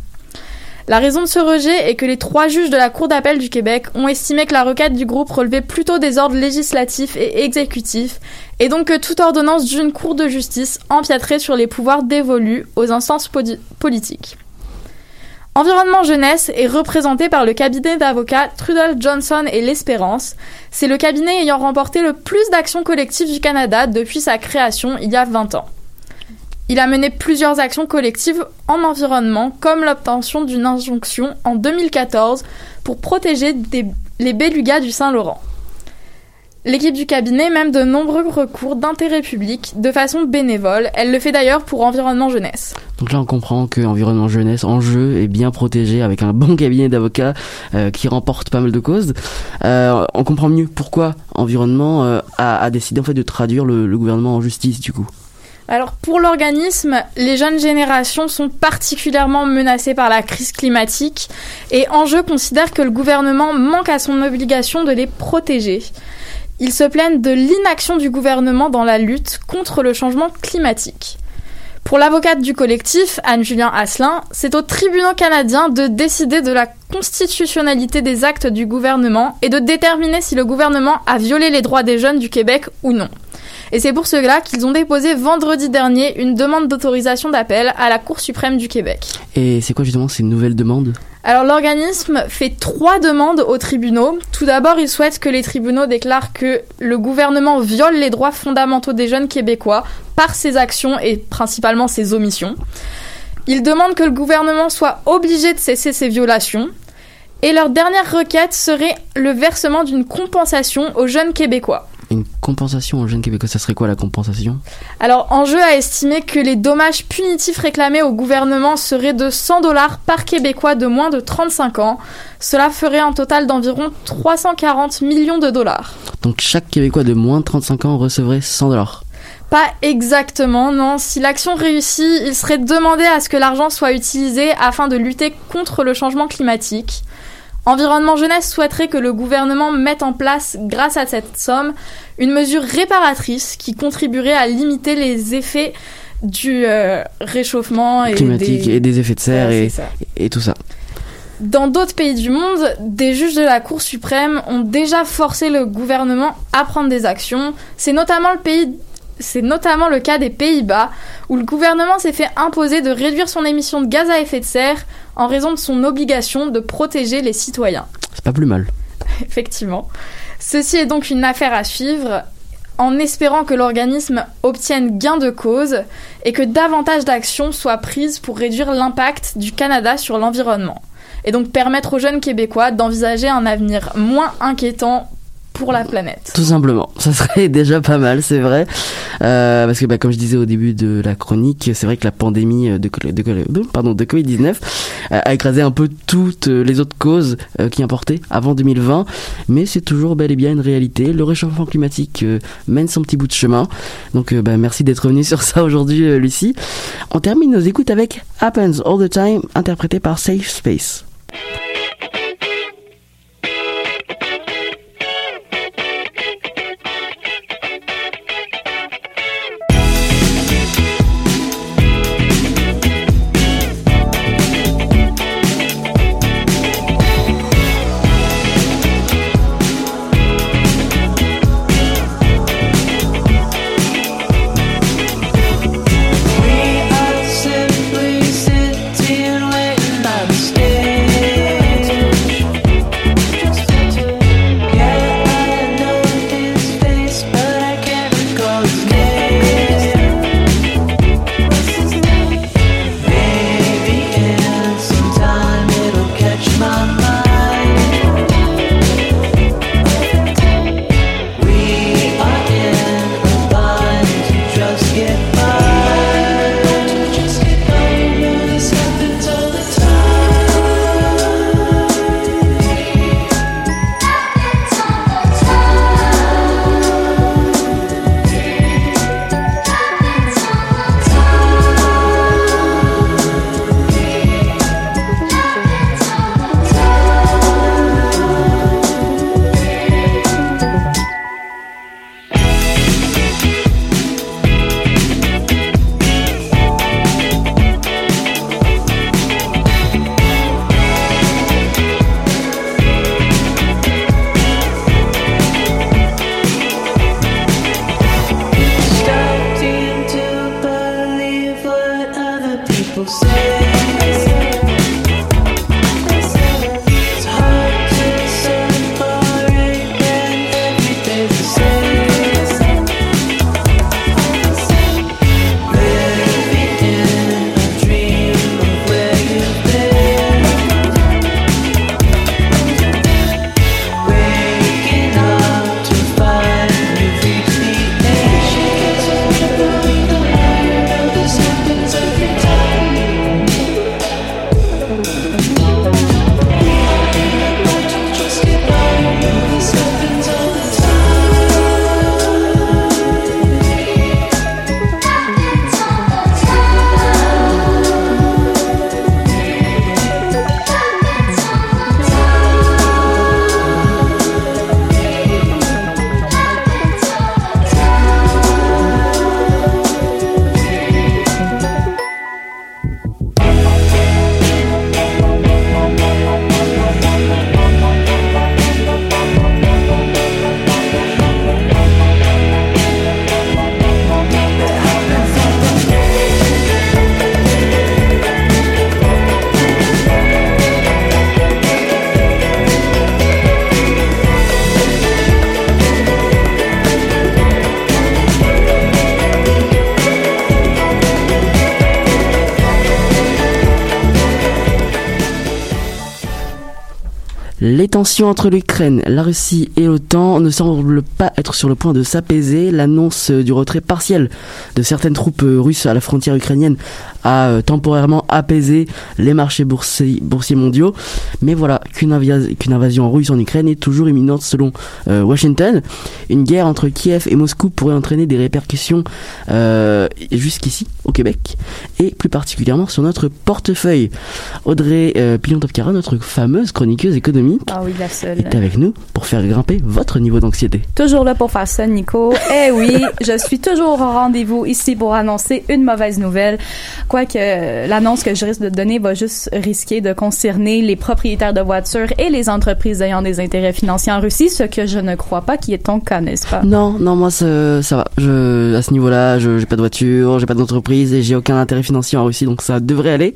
La raison de ce rejet est que les trois juges de la Cour d'appel du Québec ont estimé que la requête du groupe relevait plutôt des ordres législatifs et exécutifs, et donc que toute ordonnance d'une Cour de justice empiéterait sur les pouvoirs dévolus aux instances politiques. Environnement Jeunesse est représenté par le cabinet d'avocats Trudel Johnson et l'Espérance. C'est le cabinet ayant remporté le plus d'actions collectives du Canada depuis sa création il y a 20 ans. Il a mené plusieurs actions collectives en environnement, comme l'obtention d'une injonction en 2014 pour protéger les belugas du Saint-Laurent. L'équipe du cabinet même de nombreux recours d'intérêt public de façon bénévole. Elle le fait d'ailleurs pour Environnement Jeunesse.
Donc là, on comprend que Environnement Jeunesse en jeu est bien protégé avec un bon cabinet d'avocats euh, qui remporte pas mal de causes. Euh, on comprend mieux pourquoi Environnement euh, a, décidé en fait de traduire le gouvernement en justice du coup.
Alors pour l'organisme, les jeunes générations sont particulièrement menacées par la crise climatique et Enjeu considère que le gouvernement manque à son obligation de les protéger. Ils se plaignent de l'inaction du gouvernement dans la lutte contre le changement climatique. Pour l'avocate du collectif, Anne-Julien Asselin, c'est aux tribunaux canadiens de décider de la constitutionnalité des actes du gouvernement et de déterminer si le gouvernement a violé les droits des jeunes du Québec ou non. Et c'est pour cela qu'ils ont déposé vendredi dernier une demande d'autorisation d'appel à la Cour suprême du Québec.
Et c'est quoi justement ces nouvelles demandes?
Alors l'organisme fait trois demandes aux tribunaux. Tout d'abord, il souhaite que les tribunaux déclarent que le gouvernement viole les droits fondamentaux des jeunes québécois par ses actions et principalement ses omissions. Il demande que le gouvernement soit obligé de cesser ces violations. Et leur dernière requête serait le versement d'une compensation aux jeunes québécois.
Une compensation aux jeunes québécois, ça serait quoi la compensation?
Alors, Enjeu a estimé que les dommages punitifs réclamés au gouvernement seraient de 100 dollars par Québécois de moins de 35 ans. Cela ferait un total d'environ 340 millions de dollars.
Donc chaque Québécois de moins de 35 ans recevrait 100 dollars?
Pas exactement, non. Si l'action réussit, il serait demandé à ce que l'argent soit utilisé afin de lutter contre le changement climatique. Environnement Jeunesse souhaiterait que le gouvernement mette en place, grâce à cette somme, une mesure réparatrice qui contribuerait à limiter les effets du euh, réchauffement et
Climatique
des...
et des effets de serre
Ouais,
et, et tout ça.
Dans d'autres pays du monde, des juges de la Cour suprême ont déjà forcé le gouvernement à prendre des actions. C'est notamment le pays c'est notamment le cas des Pays-Bas, où le gouvernement s'est fait imposer de réduire son émission de gaz à effet de serre en raison de son obligation de protéger les citoyens.
C'est pas plus mal.
Effectivement. Ceci est donc une affaire à suivre, en espérant que l'organisme obtienne gain de cause et que davantage d'actions soient prises pour réduire l'impact du Canada sur l'environnement, et donc permettre aux jeunes Québécois d'envisager un avenir moins inquiétant pour la planète.
Tout simplement, ça serait déjà pas mal, c'est vrai. Euh, parce que, bah, comme je disais au début de la chronique, c'est vrai que la pandémie de, de, de Covid-19 euh, a écrasé un peu toutes les autres causes euh, qui importaient avant 2020, mais c'est toujours bel et bien une réalité. Le réchauffement climatique euh, mène son petit bout de chemin. Donc, euh, bah, merci d'être venu sur ça aujourd'hui, euh, Lucie. On termine nos écoutes avec Happens All the Time, interprété par Safe Space. Tensions entre l'Ukraine, la Russie et l'OTAN ne semblent pas être sur le point de s'apaiser. L'annonce du retrait partiel de certaines troupes russes à la frontière ukrainienne a euh, temporairement apaisé les marchés boursiers mondiaux. Mais voilà, qu'une qu'une invasion russe en Ukraine est toujours imminente selon euh, Washington. Une guerre entre Kiev et Moscou pourrait entraîner des répercussions euh, jusqu'ici au Québec et plus particulièrement sur notre portefeuille. Audrey euh, Pillon-Topkara, notre fameuse chroniqueuse économique,
Ah oui, la seule.
est avec nous pour faire grimper votre niveau d'anxiété.
Toujours là pour faire ça, Nico. Eh oui, je suis toujours au rendez-vous ici pour annoncer une mauvaise nouvelle. Quoique euh, l'annonce que je risque de donner va juste risquer de concerner les propriétaires de voitures et les entreprises ayant des intérêts financiers en Russie, ce que je ne crois pas qui est ton cas, n'est-ce pas?
Non, non, moi ça, ça va. Je, à ce niveau-là, je j'ai pas de voiture, j'ai pas d'entreprise et j'ai aucun intérêt financier en Russie, donc ça devrait aller.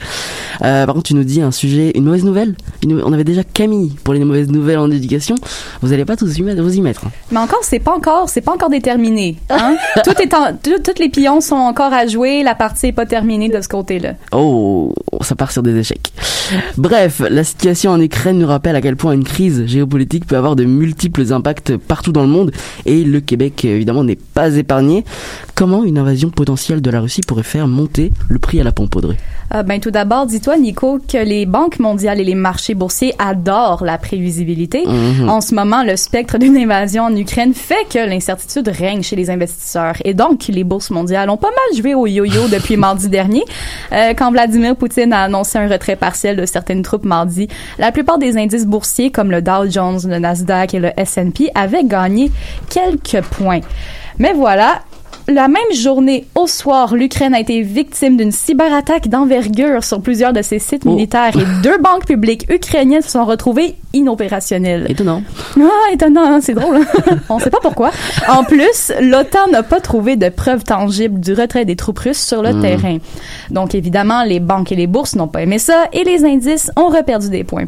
Euh, par contre, tu nous dis un sujet, une mauvaise nouvelle. Une- on avait déjà Camille pour les mauvaises nouvelles en éducation, vous allez pas tous y mettre, vous y mettre. hein.
Mais encore, c'est pas encore, c'est pas encore déterminé. Hein? Tout est en, tout- toutes les pions sont encore à jouer. La partie est pas terminée de ce côté-là.
Oh, ça part sur des échecs. Bref, la situation en Ukraine nous rappelle à quel point une crise géopolitique peut avoir de multiples impacts partout dans le monde et le Québec évidemment n'est pas épargné. Comment une invasion potentielle de la Russie pourrait faire monter le prix à la pompe, Audrey?
Euh, ben tout d'abord, dis-toi Nico que les banques mondiales et les marchés boursiers adorent la prévisibilité.
Mhm.
En ce moment, le spectre d'une invasion en Ukraine fait que l'incertitude règne chez les investisseurs et donc les bourses mondiales ont pas mal joué au yo-yo depuis mardi dernier. Euh, quand Vladimir Poutine a annoncé un retrait partiel de certaines troupes mardi, la plupart des indices boursiers comme le Dow Jones, le Nasdaq et le S&P avaient gagné quelques points. Mais voilà, la même journée, au soir, l'Ukraine a été victime d'une cyberattaque d'envergure sur plusieurs de ses sites
Oh.
militaires et deux banques publiques ukrainiennes se sont retrouvées inopérationnelles.
Étonnant.
Ah, étonnant, hein, c'est drôle. On sait pas pourquoi. En plus, l'OTAN n'a pas trouvé de preuves tangibles du retrait des troupes russes sur le
Hmm.
terrain. Donc, évidemment, les banques et les bourses n'ont pas aimé ça et les indices ont reperdu des points.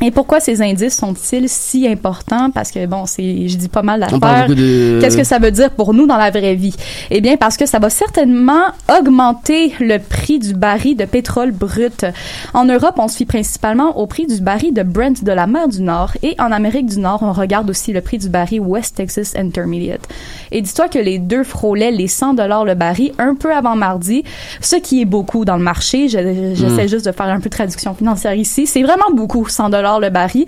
Et pourquoi ces indices sont-ils si importants? Parce que, bon, c'est, je dis pas mal d'affaires.
de...
Qu'est-ce que ça veut dire pour nous dans la vraie vie? Eh bien, parce que ça va certainement augmenter le prix du baril de pétrole brut. En Europe, on se fie principalement au prix du baril de Brent de la mer du Nord et en Amérique du Nord, on regarde aussi le prix du baril West Texas Intermediate. Et dis-toi que les deux frôlaient les 100 dollars le baril un peu avant mardi, ce qui est beaucoup dans le marché. Je- J'essaie juste de faire un peu de traduction financière ici. C'est vraiment beaucoup, 100 dollars le baril.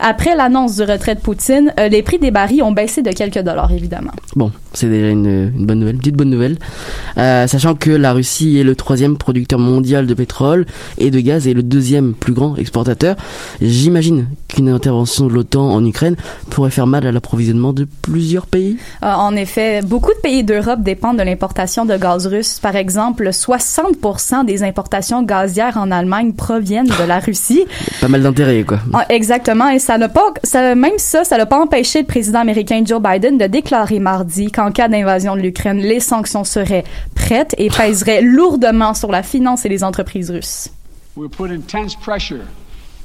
Après l'annonce du retrait de Poutine, euh, les prix des barils ont baissé de quelques dollars, évidemment.
Bon, c'est déjà une, une bonne nouvelle, une petite bonne nouvelle. Euh, sachant que la Russie est le troisième producteur mondial de pétrole et de gaz et le deuxième plus grand exportateur, j'imagine qu'une intervention de l'OTAN en Ukraine pourrait faire mal à l'approvisionnement de plusieurs pays.
Euh, en effet, beaucoup de pays d'Europe dépendent de l'importation de gaz russe. Par exemple, 60% des importations gazières en Allemagne proviennent de la Russie.
Pas mal d'intérêt, quoi.
Ah, exactement, et ça n'a pas, ça, même ça, ça n'a pas empêché le président américain Joe Biden de déclarer mardi qu'en cas d'invasion de l'Ukraine, les sanctions seraient prêtes et pèseraient lourdement sur la finance et les entreprises russes.
We'll put intense pressure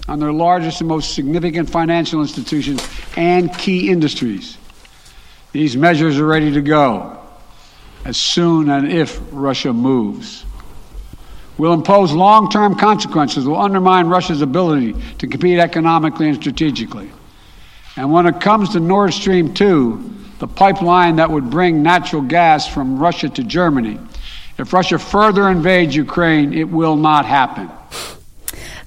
on their largest and most significant financial institutions and key industries. These measures are ready to go as soon and if Russia moves. We'll impose long term consequences will undermine Russia's ability to compete economically and strategically. And when it comes to Nord Stream 2, the pipeline that would bring natural gas from Russia to Germany, if Russia further invades Ukraine, it will not happen.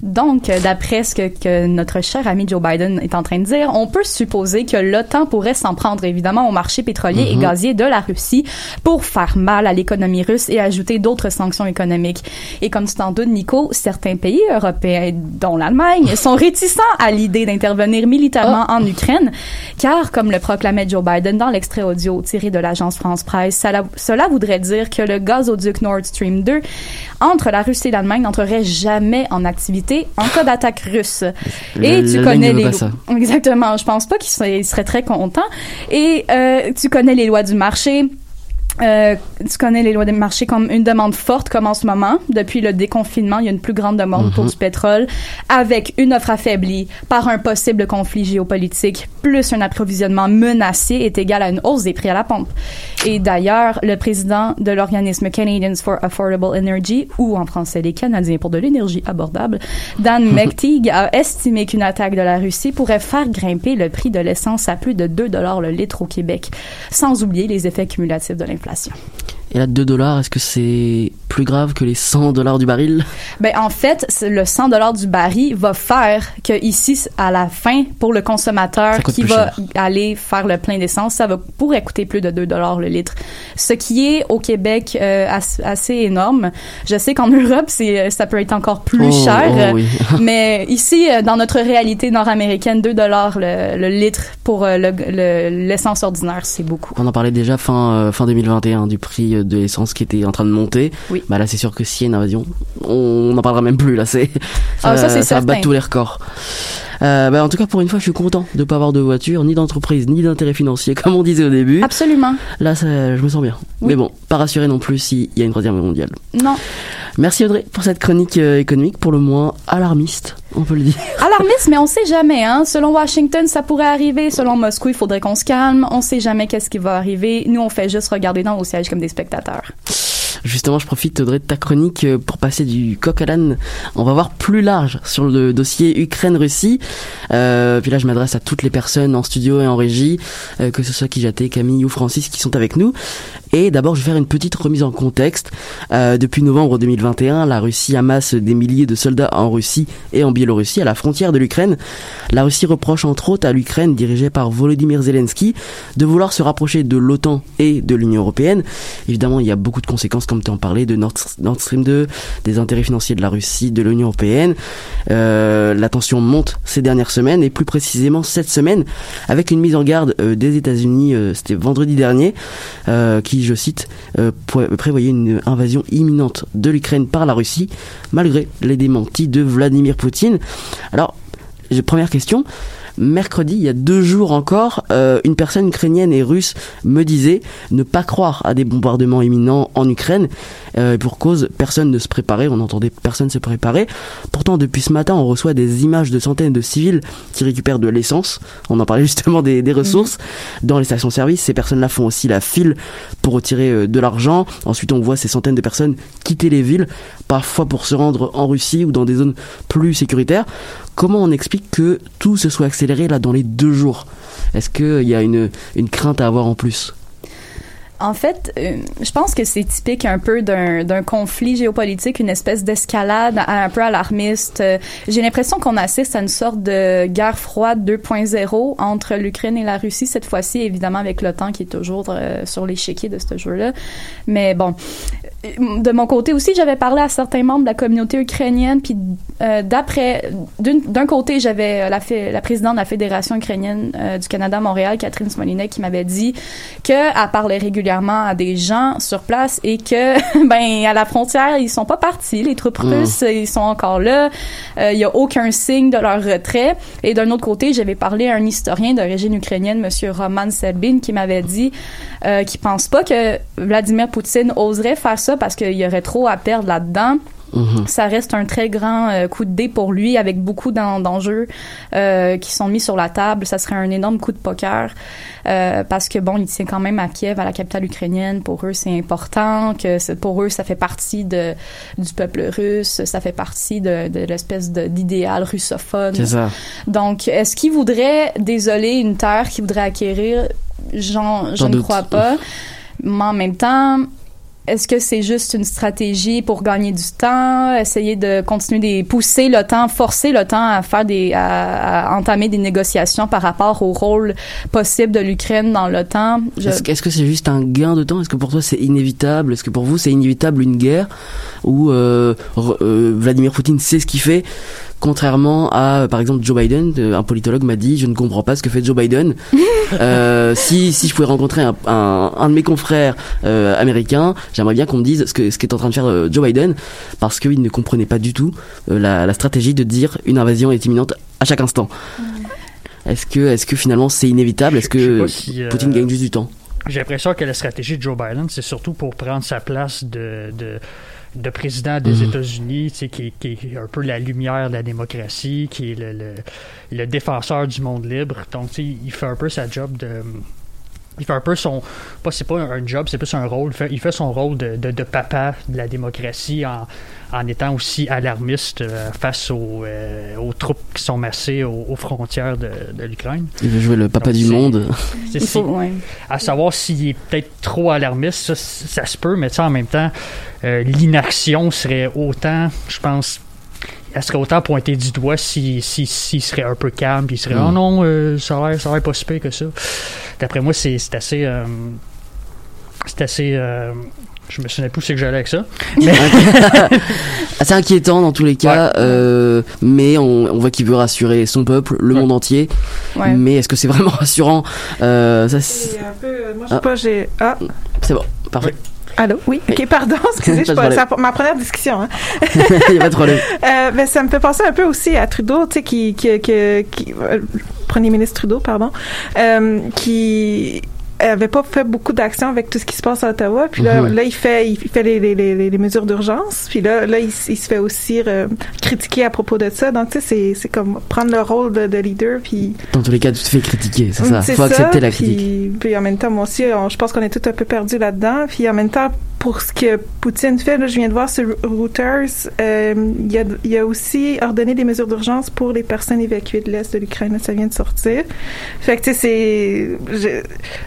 Donc, d'après ce que, que notre cher ami Joe Biden est en train de dire, on peut supposer que l'OTAN pourrait s'en prendre évidemment au marché pétrolier et
Mhm.
gazier de la Russie pour faire mal à l'économie russe et ajouter d'autres sanctions économiques. Et comme tu t'en doutes, Nico, certains pays européens, dont l'Allemagne, sont réticents à l'idée d'intervenir militairement en Ukraine, car, comme le proclamait Joe Biden dans l'extrait audio tiré de l'agence France Presse, cela, cela voudrait dire que le gazoduc Nord Stream 2 entre la Russie et l'Allemagne n'entrerait jamais en activité en cas d'attaque russe. Et tu connais les lois-. Exactement. Je pense pas qu'il serait, serait très content. Et euh, tu connais les lois du marché. Euh, tu connais les lois du marché comme une demande forte comme en ce moment. Depuis le déconfinement, il y a une plus grande demande pour
Mhm.
du pétrole avec une offre affaiblie par un possible conflit géopolitique plus un approvisionnement menacé est égal à une hausse des prix à la pompe. Et d'ailleurs, le président de l'organisme Canadians for Affordable Energy, ou en français les Canadiens pour de l'énergie abordable, Dan McTeague a estimé qu'une attaque de la Russie pourrait faire grimper le prix de l'essence à plus de 2 dollars le litre au Québec, sans oublier les effets cumulatifs de l'inflation.
Et là, 2 dollars, est-ce que c'est plus grave que les 100 dollars du baril?
Ben en fait, le 100 dollars du baril va faire que ici à la fin pour le consommateur qui va
cher.
aller faire le plein d'essence, ça va pourrait coûter plus de 2 dollars le litre. Ce qui est au Québec euh, as- assez énorme. Je sais qu'en Europe, c'est ça peut être encore plus
Oh,
cher.
oh oui.
mais ici euh, dans notre réalité nord-américaine, 2 dollars le, le litre pour euh, le- le- l'essence ordinaire, c'est beaucoup.
On en parlait déjà fin, euh, fin 2021 du prix de l'essence qui était en train de monter.
Oui.
Bah là, c'est sûr que s'il y a une invasion, on n'en parlera même plus. Là, c'est
Ah, ça,
bat tous les records. Euh, bah, en tout cas, pour une fois, je suis content de pas avoir de voiture, ni d'entreprise, ni d'intérêt financier, comme on disait au début.
Absolument.
Là, ça, je me sens bien.
Oui.
Mais bon, pas rassuré non plus s'il y a une troisième guerre mondiale.
Non.
Merci Audrey pour cette chronique euh, économique, pour le moins alarmiste, on peut le dire.
Alarmiste, mais on sait jamais. Hein. Selon Washington, ça pourrait arriver. Selon Moscou, il faudrait qu'on se calme. On sait jamais qu'est-ce qui va arriver. Nous, on fait juste regarder dans nos sièges comme des spectateurs.
Justement, je profite Audrey de ta chronique euh, pour passer du coq à l'âne. On va voir plus large sur le dossier Ukraine-Russie. Euh, puis là, je m'adresse à toutes les personnes en studio et en régie, euh, que ce soit Kijaté, Camille ou Francis qui sont avec nous. Et d'abord, je vais faire une petite remise en contexte. Euh, depuis novembre 2021, la Russie amasse des milliers de soldats en Russie et en Biélorussie, à la frontière de l'Ukraine. La Russie reproche entre autres à l'Ukraine, dirigée par Volodymyr Zelensky, de vouloir se rapprocher de l'OTAN et de l'Union européenne. Évidemment, il y a beaucoup de conséquences, comme tu en parlais, de Nord Stream 2, des intérêts financiers de la Russie, de l'Union européenne. Euh, la tension monte ces dernières semaines, et plus précisément cette semaine, avec une mise en garde euh, des États-Unis, c'était vendredi dernier, qui, je cite, euh, pré- prévoyait une invasion imminente de l'Ukraine par la Russie, malgré les démentis de Vladimir Poutine. Alors, première question. Mercredi, il y a deux jours encore, euh, une personne ukrainienne et russe me disait ne pas croire à des bombardements imminents en Ukraine. Euh, pour cause, personne ne se préparait, on entendait personne se préparer. Pourtant, depuis ce matin, on reçoit des images de centaines de civils qui récupèrent de l'essence. On en parlait justement des, des ressources dans les stations-service. Ces personnes-là font aussi la file pour retirer euh, de l'argent. Ensuite, on voit ces centaines de personnes quitter les villes, parfois pour se rendre en Russie ou dans des zones plus sécuritaires. Comment on explique que tout se soit accéléré là dans les deux jours Est-ce qu'il y a une, une crainte à avoir en plus?
En fait, euh, je pense que c'est typique un peu d'un conflit géopolitique, une espèce d'escalade un peu alarmiste. Euh, J'ai l'impression qu'on assiste à une sorte de guerre froide 2.0 entre l'Ukraine et la Russie cette fois-ci, évidemment avec l'OTAN qui est toujours euh, sur l'échiquier de ce jeu-là. Mais bon, euh, de mon côté aussi, j'avais parlé à certains membres de la communauté ukrainienne, puis euh, d'après, d'un côté, j'avais euh, la, la présidente de la Fédération ukrainienne euh, du Canada à Montréal, Catherine Smolinek, qui m'avait dit que elle parlait régulièrement à des gens sur place et que, ben, à la frontière, ils sont pas partis. Les troupes
Mm.
russes, ils sont encore là. Euh, Il y a aucun signe de leur retrait. Et d'un autre côté, j'avais parlé à un historien d'origine ukrainienne, Monsieur Roman Selbin, qui m'avait dit euh, qu'il pense pas que Vladimir Poutine oserait faire ça parce qu'il y aurait trop à perdre là-dedans. Ça reste un très grand euh, coup de dé pour lui, avec beaucoup d'en- d'enjeux euh, qui sont mis sur la table. Ça serait un énorme coup de poker euh, parce que bon, il tient quand même à Kiev, à la capitale ukrainienne. Pour eux, c'est important que pour eux, ça fait partie de du peuple russe, ça fait partie de, de l'espèce d'idéal russophone.
C'est ça.
Donc, est-ce qu'il voudrait désoler une terre qu'il voudrait acquérir? J'en, je ne
doute.
crois pas. Mais en même temps, est-ce que c'est juste une stratégie pour gagner du temps, essayer de continuer des pousser l'OTAN, forcer l'OTAN à faire des à, à entamer des négociations par rapport au rôle possible de l'Ukraine dans l'OTAN?
Est-ce que est-ce que c'est juste un gain de temps? Est-ce que pour toi c'est inévitable? Est-ce que pour vous c'est inévitable une guerre? Où euh, euh, Vladimir Poutine sait ce qu'il fait? Contrairement à, euh, par exemple, Joe Biden, un politologue m'a dit, je ne comprends pas ce que fait Joe Biden. Euh, si, si je pouvais rencontrer un, un, un de mes confrères euh, américains, j'aimerais bien qu'on me dise ce que ce qu'est en train de faire euh, Joe Biden, parce qu'il ne comprenait pas du tout euh, la, la stratégie de dire une invasion est imminente à chaque instant. Est-ce que, est-ce que finalement c'est inévitable? Est-ce que
si, euh,
Poutine gagne juste du temps?
J'ai l'impression que la stratégie de Joe Biden, c'est surtout pour prendre sa place de, de, de président des
Mhm.
États-Unis, qui, qui est un peu la lumière de la démocratie, qui est le, le, le défenseur du monde libre. Donc, il fait un peu sa job de. Il fait un peu son. Pas, c'est pas un job, c'est plus un rôle. Il fait, il fait son rôle de, de, de papa de la démocratie en, en étant aussi alarmiste euh, face aux, euh, aux troupes qui sont massées aux, aux frontières de, de l'Ukraine.
Il veut jouer le papa
Donc,
du monde.
c'est-
Il faut-
c'est-
ouais.
À savoir s'il est peut-être trop alarmiste, ça, ça se peut, mais sais, en même temps, euh, l'inaction serait autant, je pense, elle serait autant pointée du doigt s'il si, s'il serait un peu calme, puis il serait
Mm.
Oh non, euh, ça a l'air ça a l'air pas si pire que ça. D'après moi, c'est c'est assez. euh, c'est assez. Je me souviens plus où c'est que j'allais avec ça. Mais-
assez inquiétant dans tous les cas, euh, mais on, on voit qu'il veut rassurer son peuple, le monde entier.
Ouais.
Mais est-ce que c'est vraiment rassurant euh, ça, c'est-
un peu, euh, moi, je sais
Ah.
pas, j'ai. Ah,
C'est bon, parfait.
allô? Oui, ok, pardon, excusez, je
Pas
c'est ma première discussion. Hein.
Il n'y a pas de problème.
Euh, ben, ça me fait penser un peu aussi à Trudeau, tu sais, qui, qui, qui, qui- euh, le Premier ministre Trudeau, pardon, euh, qui avait pas fait beaucoup d'actions avec tout ce qui se passe à Ottawa. Puis là,
Mhm.
là il fait, il fait les, les, les, les mesures d'urgence. Puis là, là, il, il se fait aussi euh, critiquer à propos de ça. Donc, tu sais, c'est, c'est comme prendre le rôle de, de leader. Puis
Dans tous les cas, tu te fais critiquer, c'est ça.
c'est
Faut
ça,
accepter la
puis,
critique.
Puis en même temps, moi aussi, on- je pense qu'on est tous un peu perdus là-dedans. Puis en même temps, pour ce que Poutine fait, là, je viens de voir sur Reuters, euh, il, y a, il a aussi ordonné des mesures d'urgence pour les personnes évacuées de l'Est de l'Ukraine. Ça vient de sortir. Fait que, tu sais, c'est... Je,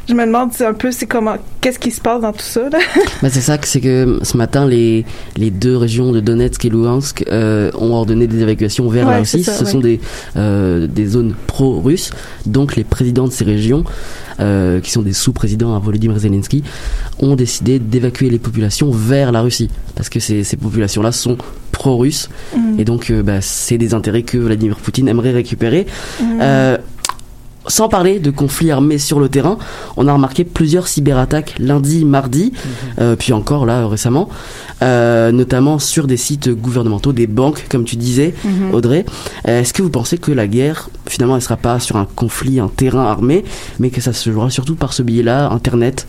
je me demande un peu c'est comment... Qu'est-ce qui se passe dans tout ça, là?
Bah, c'est ça que c'est que ce matin les les deux régions de Donetsk et Luhansk euh, ont ordonné des évacuations vers la Russie.
ça,
Ce
ouais.
sont des euh, des zones pro-russes. Donc les présidents de ces régions, euh, qui sont des sous-présidents à Volodymyr Zelensky, ont décidé d'évacuer les populations vers la Russie parce que ces ces populations-là sont pro-russes
Mm.
et donc euh, bah, c'est des intérêts que Vladimir Poutine aimerait récupérer.
Mm.
Sans parler de conflits armés sur le terrain, on a remarqué plusieurs cyberattaques lundi, mardi, euh, puis encore là récemment, euh, notamment sur des sites gouvernementaux, des banques, comme tu disais,
Mhm.
Audrey. Est-ce que vous pensez que la guerre, finalement, elle sera pas sur un conflit, un terrain armé, mais que ça se jouera surtout par ce biais-là, Internet?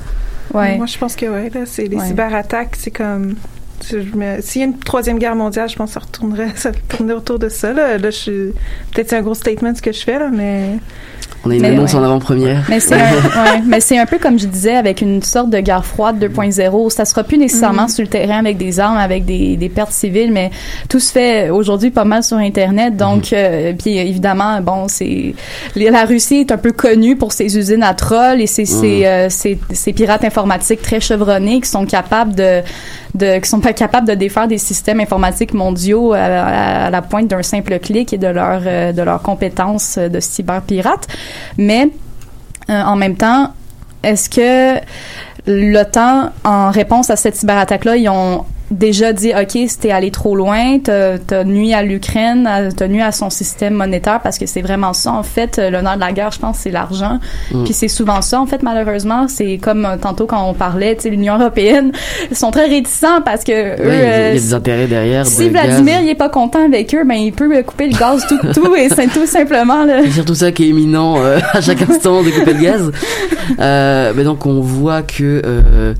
Ouais.
Moi, je pense que ouais, là, c'est les
Ouais.
cyberattaques, c'est comme. S'il y a une troisième guerre mondiale, je pense que ça retournerait, ça tournerait autour de ça. Là, là je suis- peut-être c'est un gros statement ce que je fais là, mais
On a une
Mais
annonce
ouais.
en avant-première.
Mais c'est un, ouais, peu comme je disais avec une sorte de guerre froide 2.0. Ça sera plus nécessairement
Mhm.
sur le terrain avec des armes, avec des, des pertes civiles, mais tout se fait aujourd'hui pas mal sur Internet. Donc, euh, puis évidemment, bon, c'est la Russie est un peu connue pour ses usines à trolls et ses, ses, euh, ses- ses pirates informatiques très chevronnés qui sont capables de de, qui sont pas capables de défaire des systèmes informatiques mondiaux à, la pointe d'un simple clic et de leur euh, de leurs compétences de cyberpirates. Mais euh, en même temps, est-ce que l'OTAN, en réponse à cette cyberattaque-là, ils ont déjà dit ok c'était allé trop loin t'as t'as nuit à l'Ukraine t'as nuit à son système monétaire parce que c'est vraiment ça en fait euh, nerf de la guerre je pense c'est l'argent
Mm.
puis c'est souvent ça en fait malheureusement c'est comme euh, tantôt quand on parlait tu sais l'Union européenne ils sont très réticents parce que eux
Ouais, il y a- il y a
euh,
des intérêts derrière.
si
de gaz.
Vladimir il est pas content avec eux ben il peut euh, couper le gaz tout tout et c'est tout simplement là
C'est surtout ça qui est imminent euh, à chaque instant de couper le gaz. Euh, mais donc on voit que euh,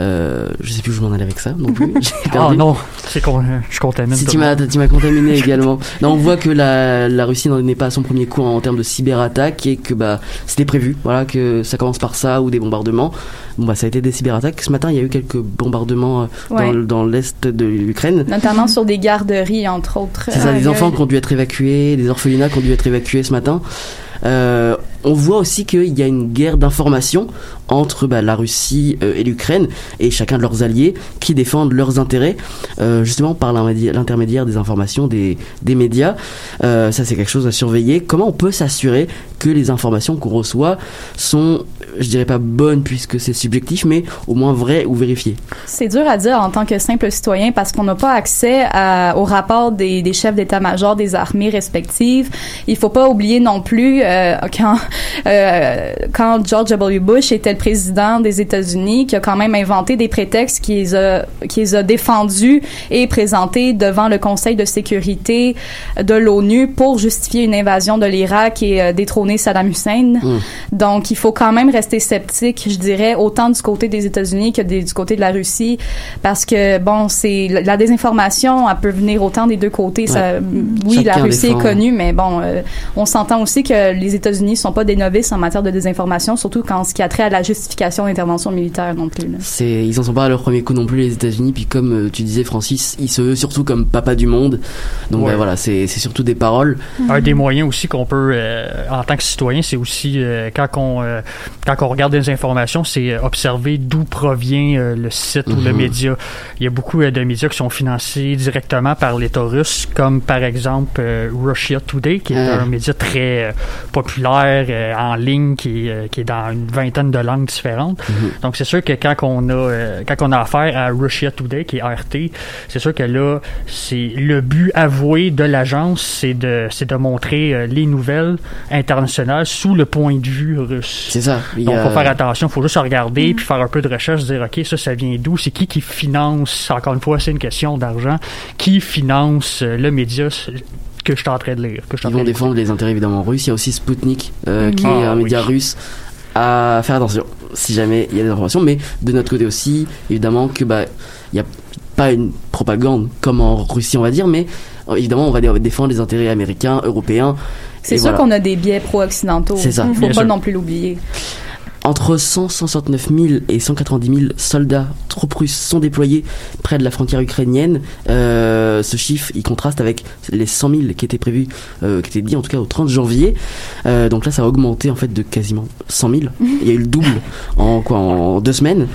euh, je sais plus où je m'en allais avec ça non plus.
Ah
perdu.
non, c'est qu'on je contamine.
Si tu m'as
monde.
tu m'as contaminé également. Non, on voit que la, la Russie n'en est pas à son premier coup en, termes de cyberattaque et que bah c'était prévu. Voilà que ça commence par ça ou des bombardements. Bon bah ça a été des cyberattaques. Ce matin il y a eu quelques bombardements euh,
Ouais.
dans, dans l'est de l'Ukraine.
notamment sur des garderies entre autres
C'est ça,
Aïe,
des enfants qui ont dû être évacués, des orphelinats qui ont dû être évacués ce matin. Euh, on voit aussi qu'il y a une guerre d'information entre bah, la Russie euh, et l'Ukraine et chacun de leurs alliés qui défendent leurs intérêts euh, justement par l'intermédiaire des informations des, des médias. Euh, ça c'est quelque chose à surveiller. Comment on peut s'assurer que les informations qu'on reçoit sont, je dirais pas bonnes puisque c'est subjectif, mais au moins vraies ou vérifiées
C'est dur à dire en tant que simple citoyen parce qu'on n'a pas accès à, au rapport des, des chefs d'état-major des armées respectives. Il faut pas oublier non plus euh, quand euh, quand George W. Bush était le président des États-Unis, qui a quand même inventé des prétextes qui les a qui les a défendus et présentés devant le Conseil de sécurité de l'ONU pour justifier une invasion de l'Irak et euh, détrôner Saddam Hussein.
Mm.
Donc, il faut quand même rester sceptique, je dirais, autant du côté des États-Unis que des- du côté de la Russie, parce que bon, c'est la la désinformation, elle peut venir autant des deux côtés. Ça, oui, la Russie
défend.
est connue, mais bon, euh, on s'entend aussi que les États-Unis sont pas des novices en matière de désinformation, surtout quand ce qui a trait à la justification d'intervention militaire non plus.
C'est, ils en sont pas à leur premier coup non plus les États-Unis. Puis comme euh, tu disais, Francis, ils se veulent surtout comme papa du monde. Donc
Ouais.
ben, voilà, c'est, c'est surtout des paroles.
Un des moyens aussi qu'on peut, euh, en tant que citoyen, c'est aussi euh, quand on euh, quand on regarde des informations, c'est euh, observer d'où provient euh, le site ou le
Mhm.
média. Il y a beaucoup euh, de médias qui sont financés directement par l'État russe, comme par exemple euh, Russia Today, qui est
Ah.
un média très populaire en ligne, qui, est, qui est dans une vingtaine de langues différentes.
Mhm.
Donc c'est sûr que quand on a quand on a affaire à Russia Today, qui est RT, c'est sûr que là, c'est le but avoué de l'agence, c'est de c'est de montrer les nouvelles internationales sous le point de vue russe.
C'est ça. Il
Donc,
a-
faut faire attention, faut juste regarder puis faire un peu de recherche, se dire ok, ça, ça vient d'où, c'est qui qui finance? Encore une fois, c'est une question d'argent. Qui finance euh, le média que je suis en train de lire, que je
Ils vont défendre les intérêts évidemment russes. Il y a aussi Sputnik, euh, qui
Ah,
est un
oui.
média russe. À faire attention. si jamais il y a des informations. Mais de notre côté aussi, évidemment que bah il y a pas une propagande comme en Russie, on va dire, mais euh, évidemment on va dé- défendre les intérêts américains, européens.
C'est sûr
voilà.
qu'on a des biais pro-occidentaux.
C'est ça.
Faut
Bien
pas
sûr.
non plus l'oublier.
Entre 100, 169 000 et 190 000 soldats troupes russes sont déployés près de la frontière ukrainienne. Euh, ce chiffre, il contraste avec les 100 000 qui étaient prévus, euh, qui étaient dit en tout cas au 30 janvier. Euh, donc là, ça a augmenté en fait de quasiment 100 000. Il y a eu le double en quoi en deux semaines.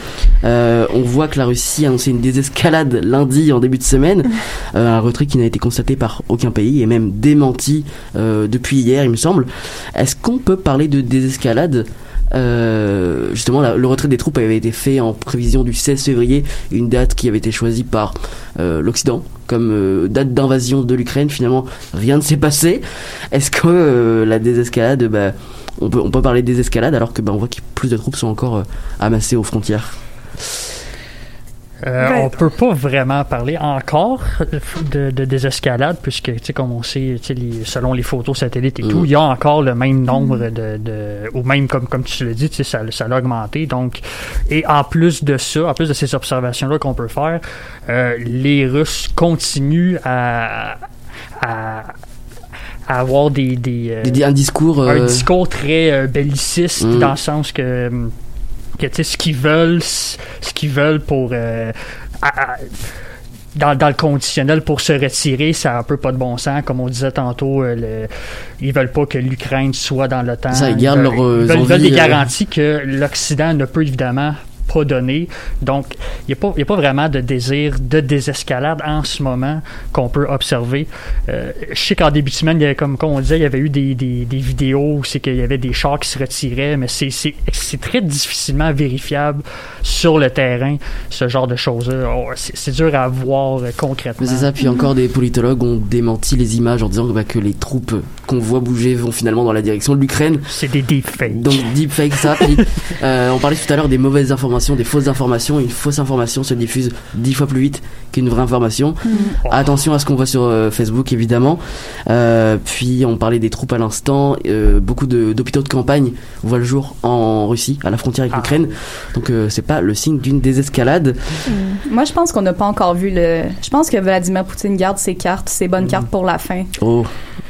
On voit que la Russie a annoncé une désescalade lundi en début de semaine, un retrait qui n'a été constaté par aucun pays et même démenti depuis hier, il me semble. Est-ce qu'on peut parler de désescalade euh, justement, le retrait des troupes avait été fait en prévision du 16 février, une date qui avait été choisie par euh, l'Occident comme euh, date d'invasion de l'Ukraine. Finalement, rien ne s'est passé. Est-ce que la désescalade, bah, on peut parler de désescalade alors que bah, on voit que plus de troupes sont encore amassées aux frontières?
Euh,
Ouais.
On peut pas vraiment parler encore de, de désescalade, puisque, tu sais, comme on sait, tu sais, les- selon les photos satellites et
Mm.
tout, il y a encore le même nombre de, de ou même comme, comme tu l'as dit, tu sais, ça, ça a augmenté. Donc, et en plus de ça, en plus de ces observations-là qu'on peut faire, euh, les Russes continuent à, à, à avoir des, des, euh,
Des- Un discours.
un
euh,
discours très euh, belliciste
Mm.
dans le sens que, hum, que ce qu'ils veulent, ce qu'ils veulent pour. euh, à- à- dans, dans le conditionnel pour se retirer, ça a un peu pas de bon sens. Comme on disait tantôt, euh, le- ils veulent pas que l'Ukraine soit dans l'OTAN.
Ça, ils
veulent,
euh,
ils veulent- ils veulent des
euh,
garanties que l'Occident ne peut évidemment pas donner. Donc, il n'y a, a pas vraiment de désir de désescalade en ce moment qu'on peut observer. Euh, je sais qu'en début de semaine, il y avait, comme, on disait, il y avait eu des, des, des vidéos où c'est qu'il y avait des chars qui se retiraient, mais c'est, c'est, c'est très difficilement vérifiable sur le terrain, ce genre de choses-là. Oh, c'est, c'est dur à voir euh, concrètement.
Mais c'est ça, puis encore des politologues ont démenti les images en disant bah, que les troupes qu'on voit bouger vont finalement dans la direction de l'Ukraine.
C'est des deepfakes.
Donc deepfake ça. Puis, euh, on parlait tout à l'heure des mauvaises informations, des fausses informations. Une fausse information se diffuse dix fois plus vite qu'une vraie information. Attention à ce qu'on voit sur euh, Facebook évidemment. Euh, puis on parlait des troupes à l'instant. Euh, beaucoup d'hôpitaux de, campagne voient le jour en Russie, à la frontière avec
Ah.
l'Ukraine. Donc euh, c'est pas le signe d'une désescalade.
Moi, je pense qu'on n'a pas encore vu le. Je pense que Vladimir Poutine garde ses cartes, ses bonnes cartes pour la fin.
Oh.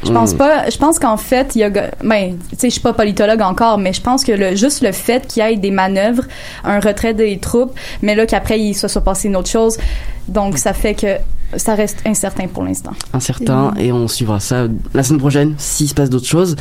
Je pense
Mm.
pas. Je pense qu'en fait, il y a. Ben, tu sais, je suis pas politologue encore, mais je pense que le, juste le fait qu'il y ait des manœuvres, un retrait des troupes, mais là qu'après il se soit passé une autre chose, donc ça fait que ça reste incertain pour l'instant.
incertain et on suivra ça la semaine prochaine s'il se passe d'autres choses.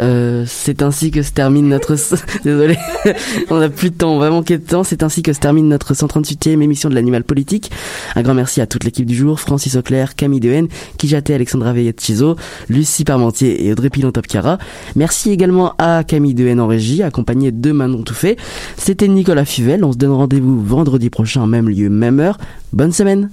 Euh, c'est ainsi que se termine notre désolé. On a plus de temps va manquer de temps. C'est ainsi que se termine notre 138e émission de l'animal politique. Un grand merci à toute l'équipe du jour. Francis Auclair Camille Dehaene Kijaté Alexandra Veillette Chizo Lucie Parmentier et Audrey Pilon Topkara merci également à Camille Dehaene en régie accompagnée de Manon Touffet. C'était Nicolas Fivel on se donne rendez-vous vendredi prochain même lieu même heure. Bonne semaine